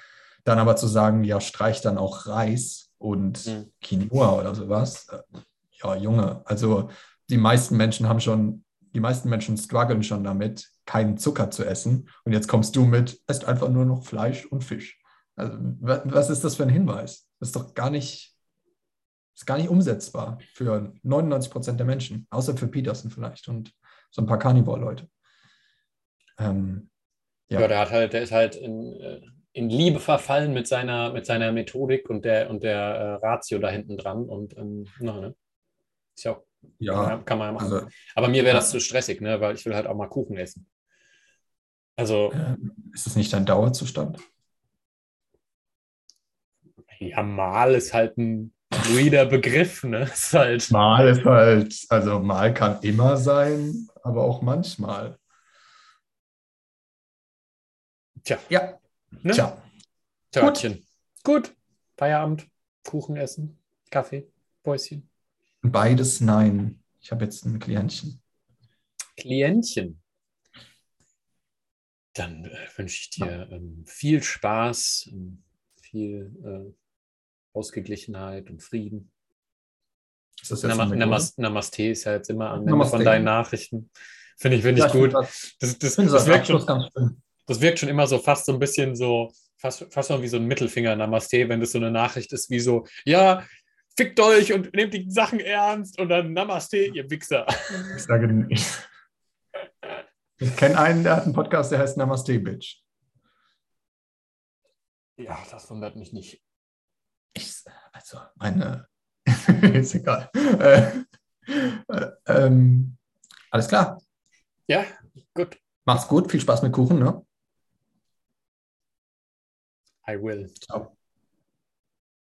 Dann aber zu sagen, ja, streich dann auch Reis und mhm. Quinoa oder sowas. Äh, ja, Junge, also die meisten Menschen haben schon, die meisten Menschen strugglen schon damit, keinen Zucker zu essen. Und jetzt kommst du mit, esst einfach nur noch Fleisch und Fisch. Also, was ist das für ein Hinweis? Das ist doch gar nicht ist gar nicht umsetzbar für 99 Prozent der Menschen, außer für Peterson vielleicht und so ein paar Carnivore-Leute. Ähm, ja. ja. der hat halt, der ist halt in, äh, in Liebe verfallen mit seiner, mit seiner Methodik und der, und der äh, Ratio da hinten dran. Und ähm, na, ne? Ist ja auch, ja, kann man, kann man ja machen. Also, Aber mir wäre das zu stressig, ne? weil ich will halt auch mal Kuchen essen. Also. Ähm, ist das nicht dein Dauerzustand? Ja, mal ist halt ein fluider Begriff, ne? Ist halt. Mal ist halt, also mal kann immer sein, aber auch manchmal. Tja. Ja. Ne? Tja. Törtchen. Gut. Gut. Feierabend. Kuchen essen. Kaffee. Päuschen. Beides nein. Ich habe jetzt ein Klientchen. Klientchen. Dann äh, wünsche ich dir ähm, viel Spaß, ähm, viel äh, Ausgeglichenheit und Frieden. Ist das jetzt Nam Namas Namaste ist ja jetzt immer am Ende von deinen Nachrichten. Finde ich, find ich ja, gut. Das, das, das, das wirkt schon, das wirkt schon immer so fast so ein bisschen so, fast, fast so wie so ein Mittelfinger Namaste, wenn das so eine Nachricht ist wie so, ja, fickt euch und nehmt die Sachen ernst und dann Namaste, ihr Wichser. Ich sage nicht. Ich kenne einen, der hat einen Podcast, der heißt Namaste, Bitch. Ja, das wundert mich nicht. Ich, also meine, ist egal. Äh, äh, ähm, alles klar. Ja, gut. Mach's gut, viel Spaß mit Kuchen, ne? I will.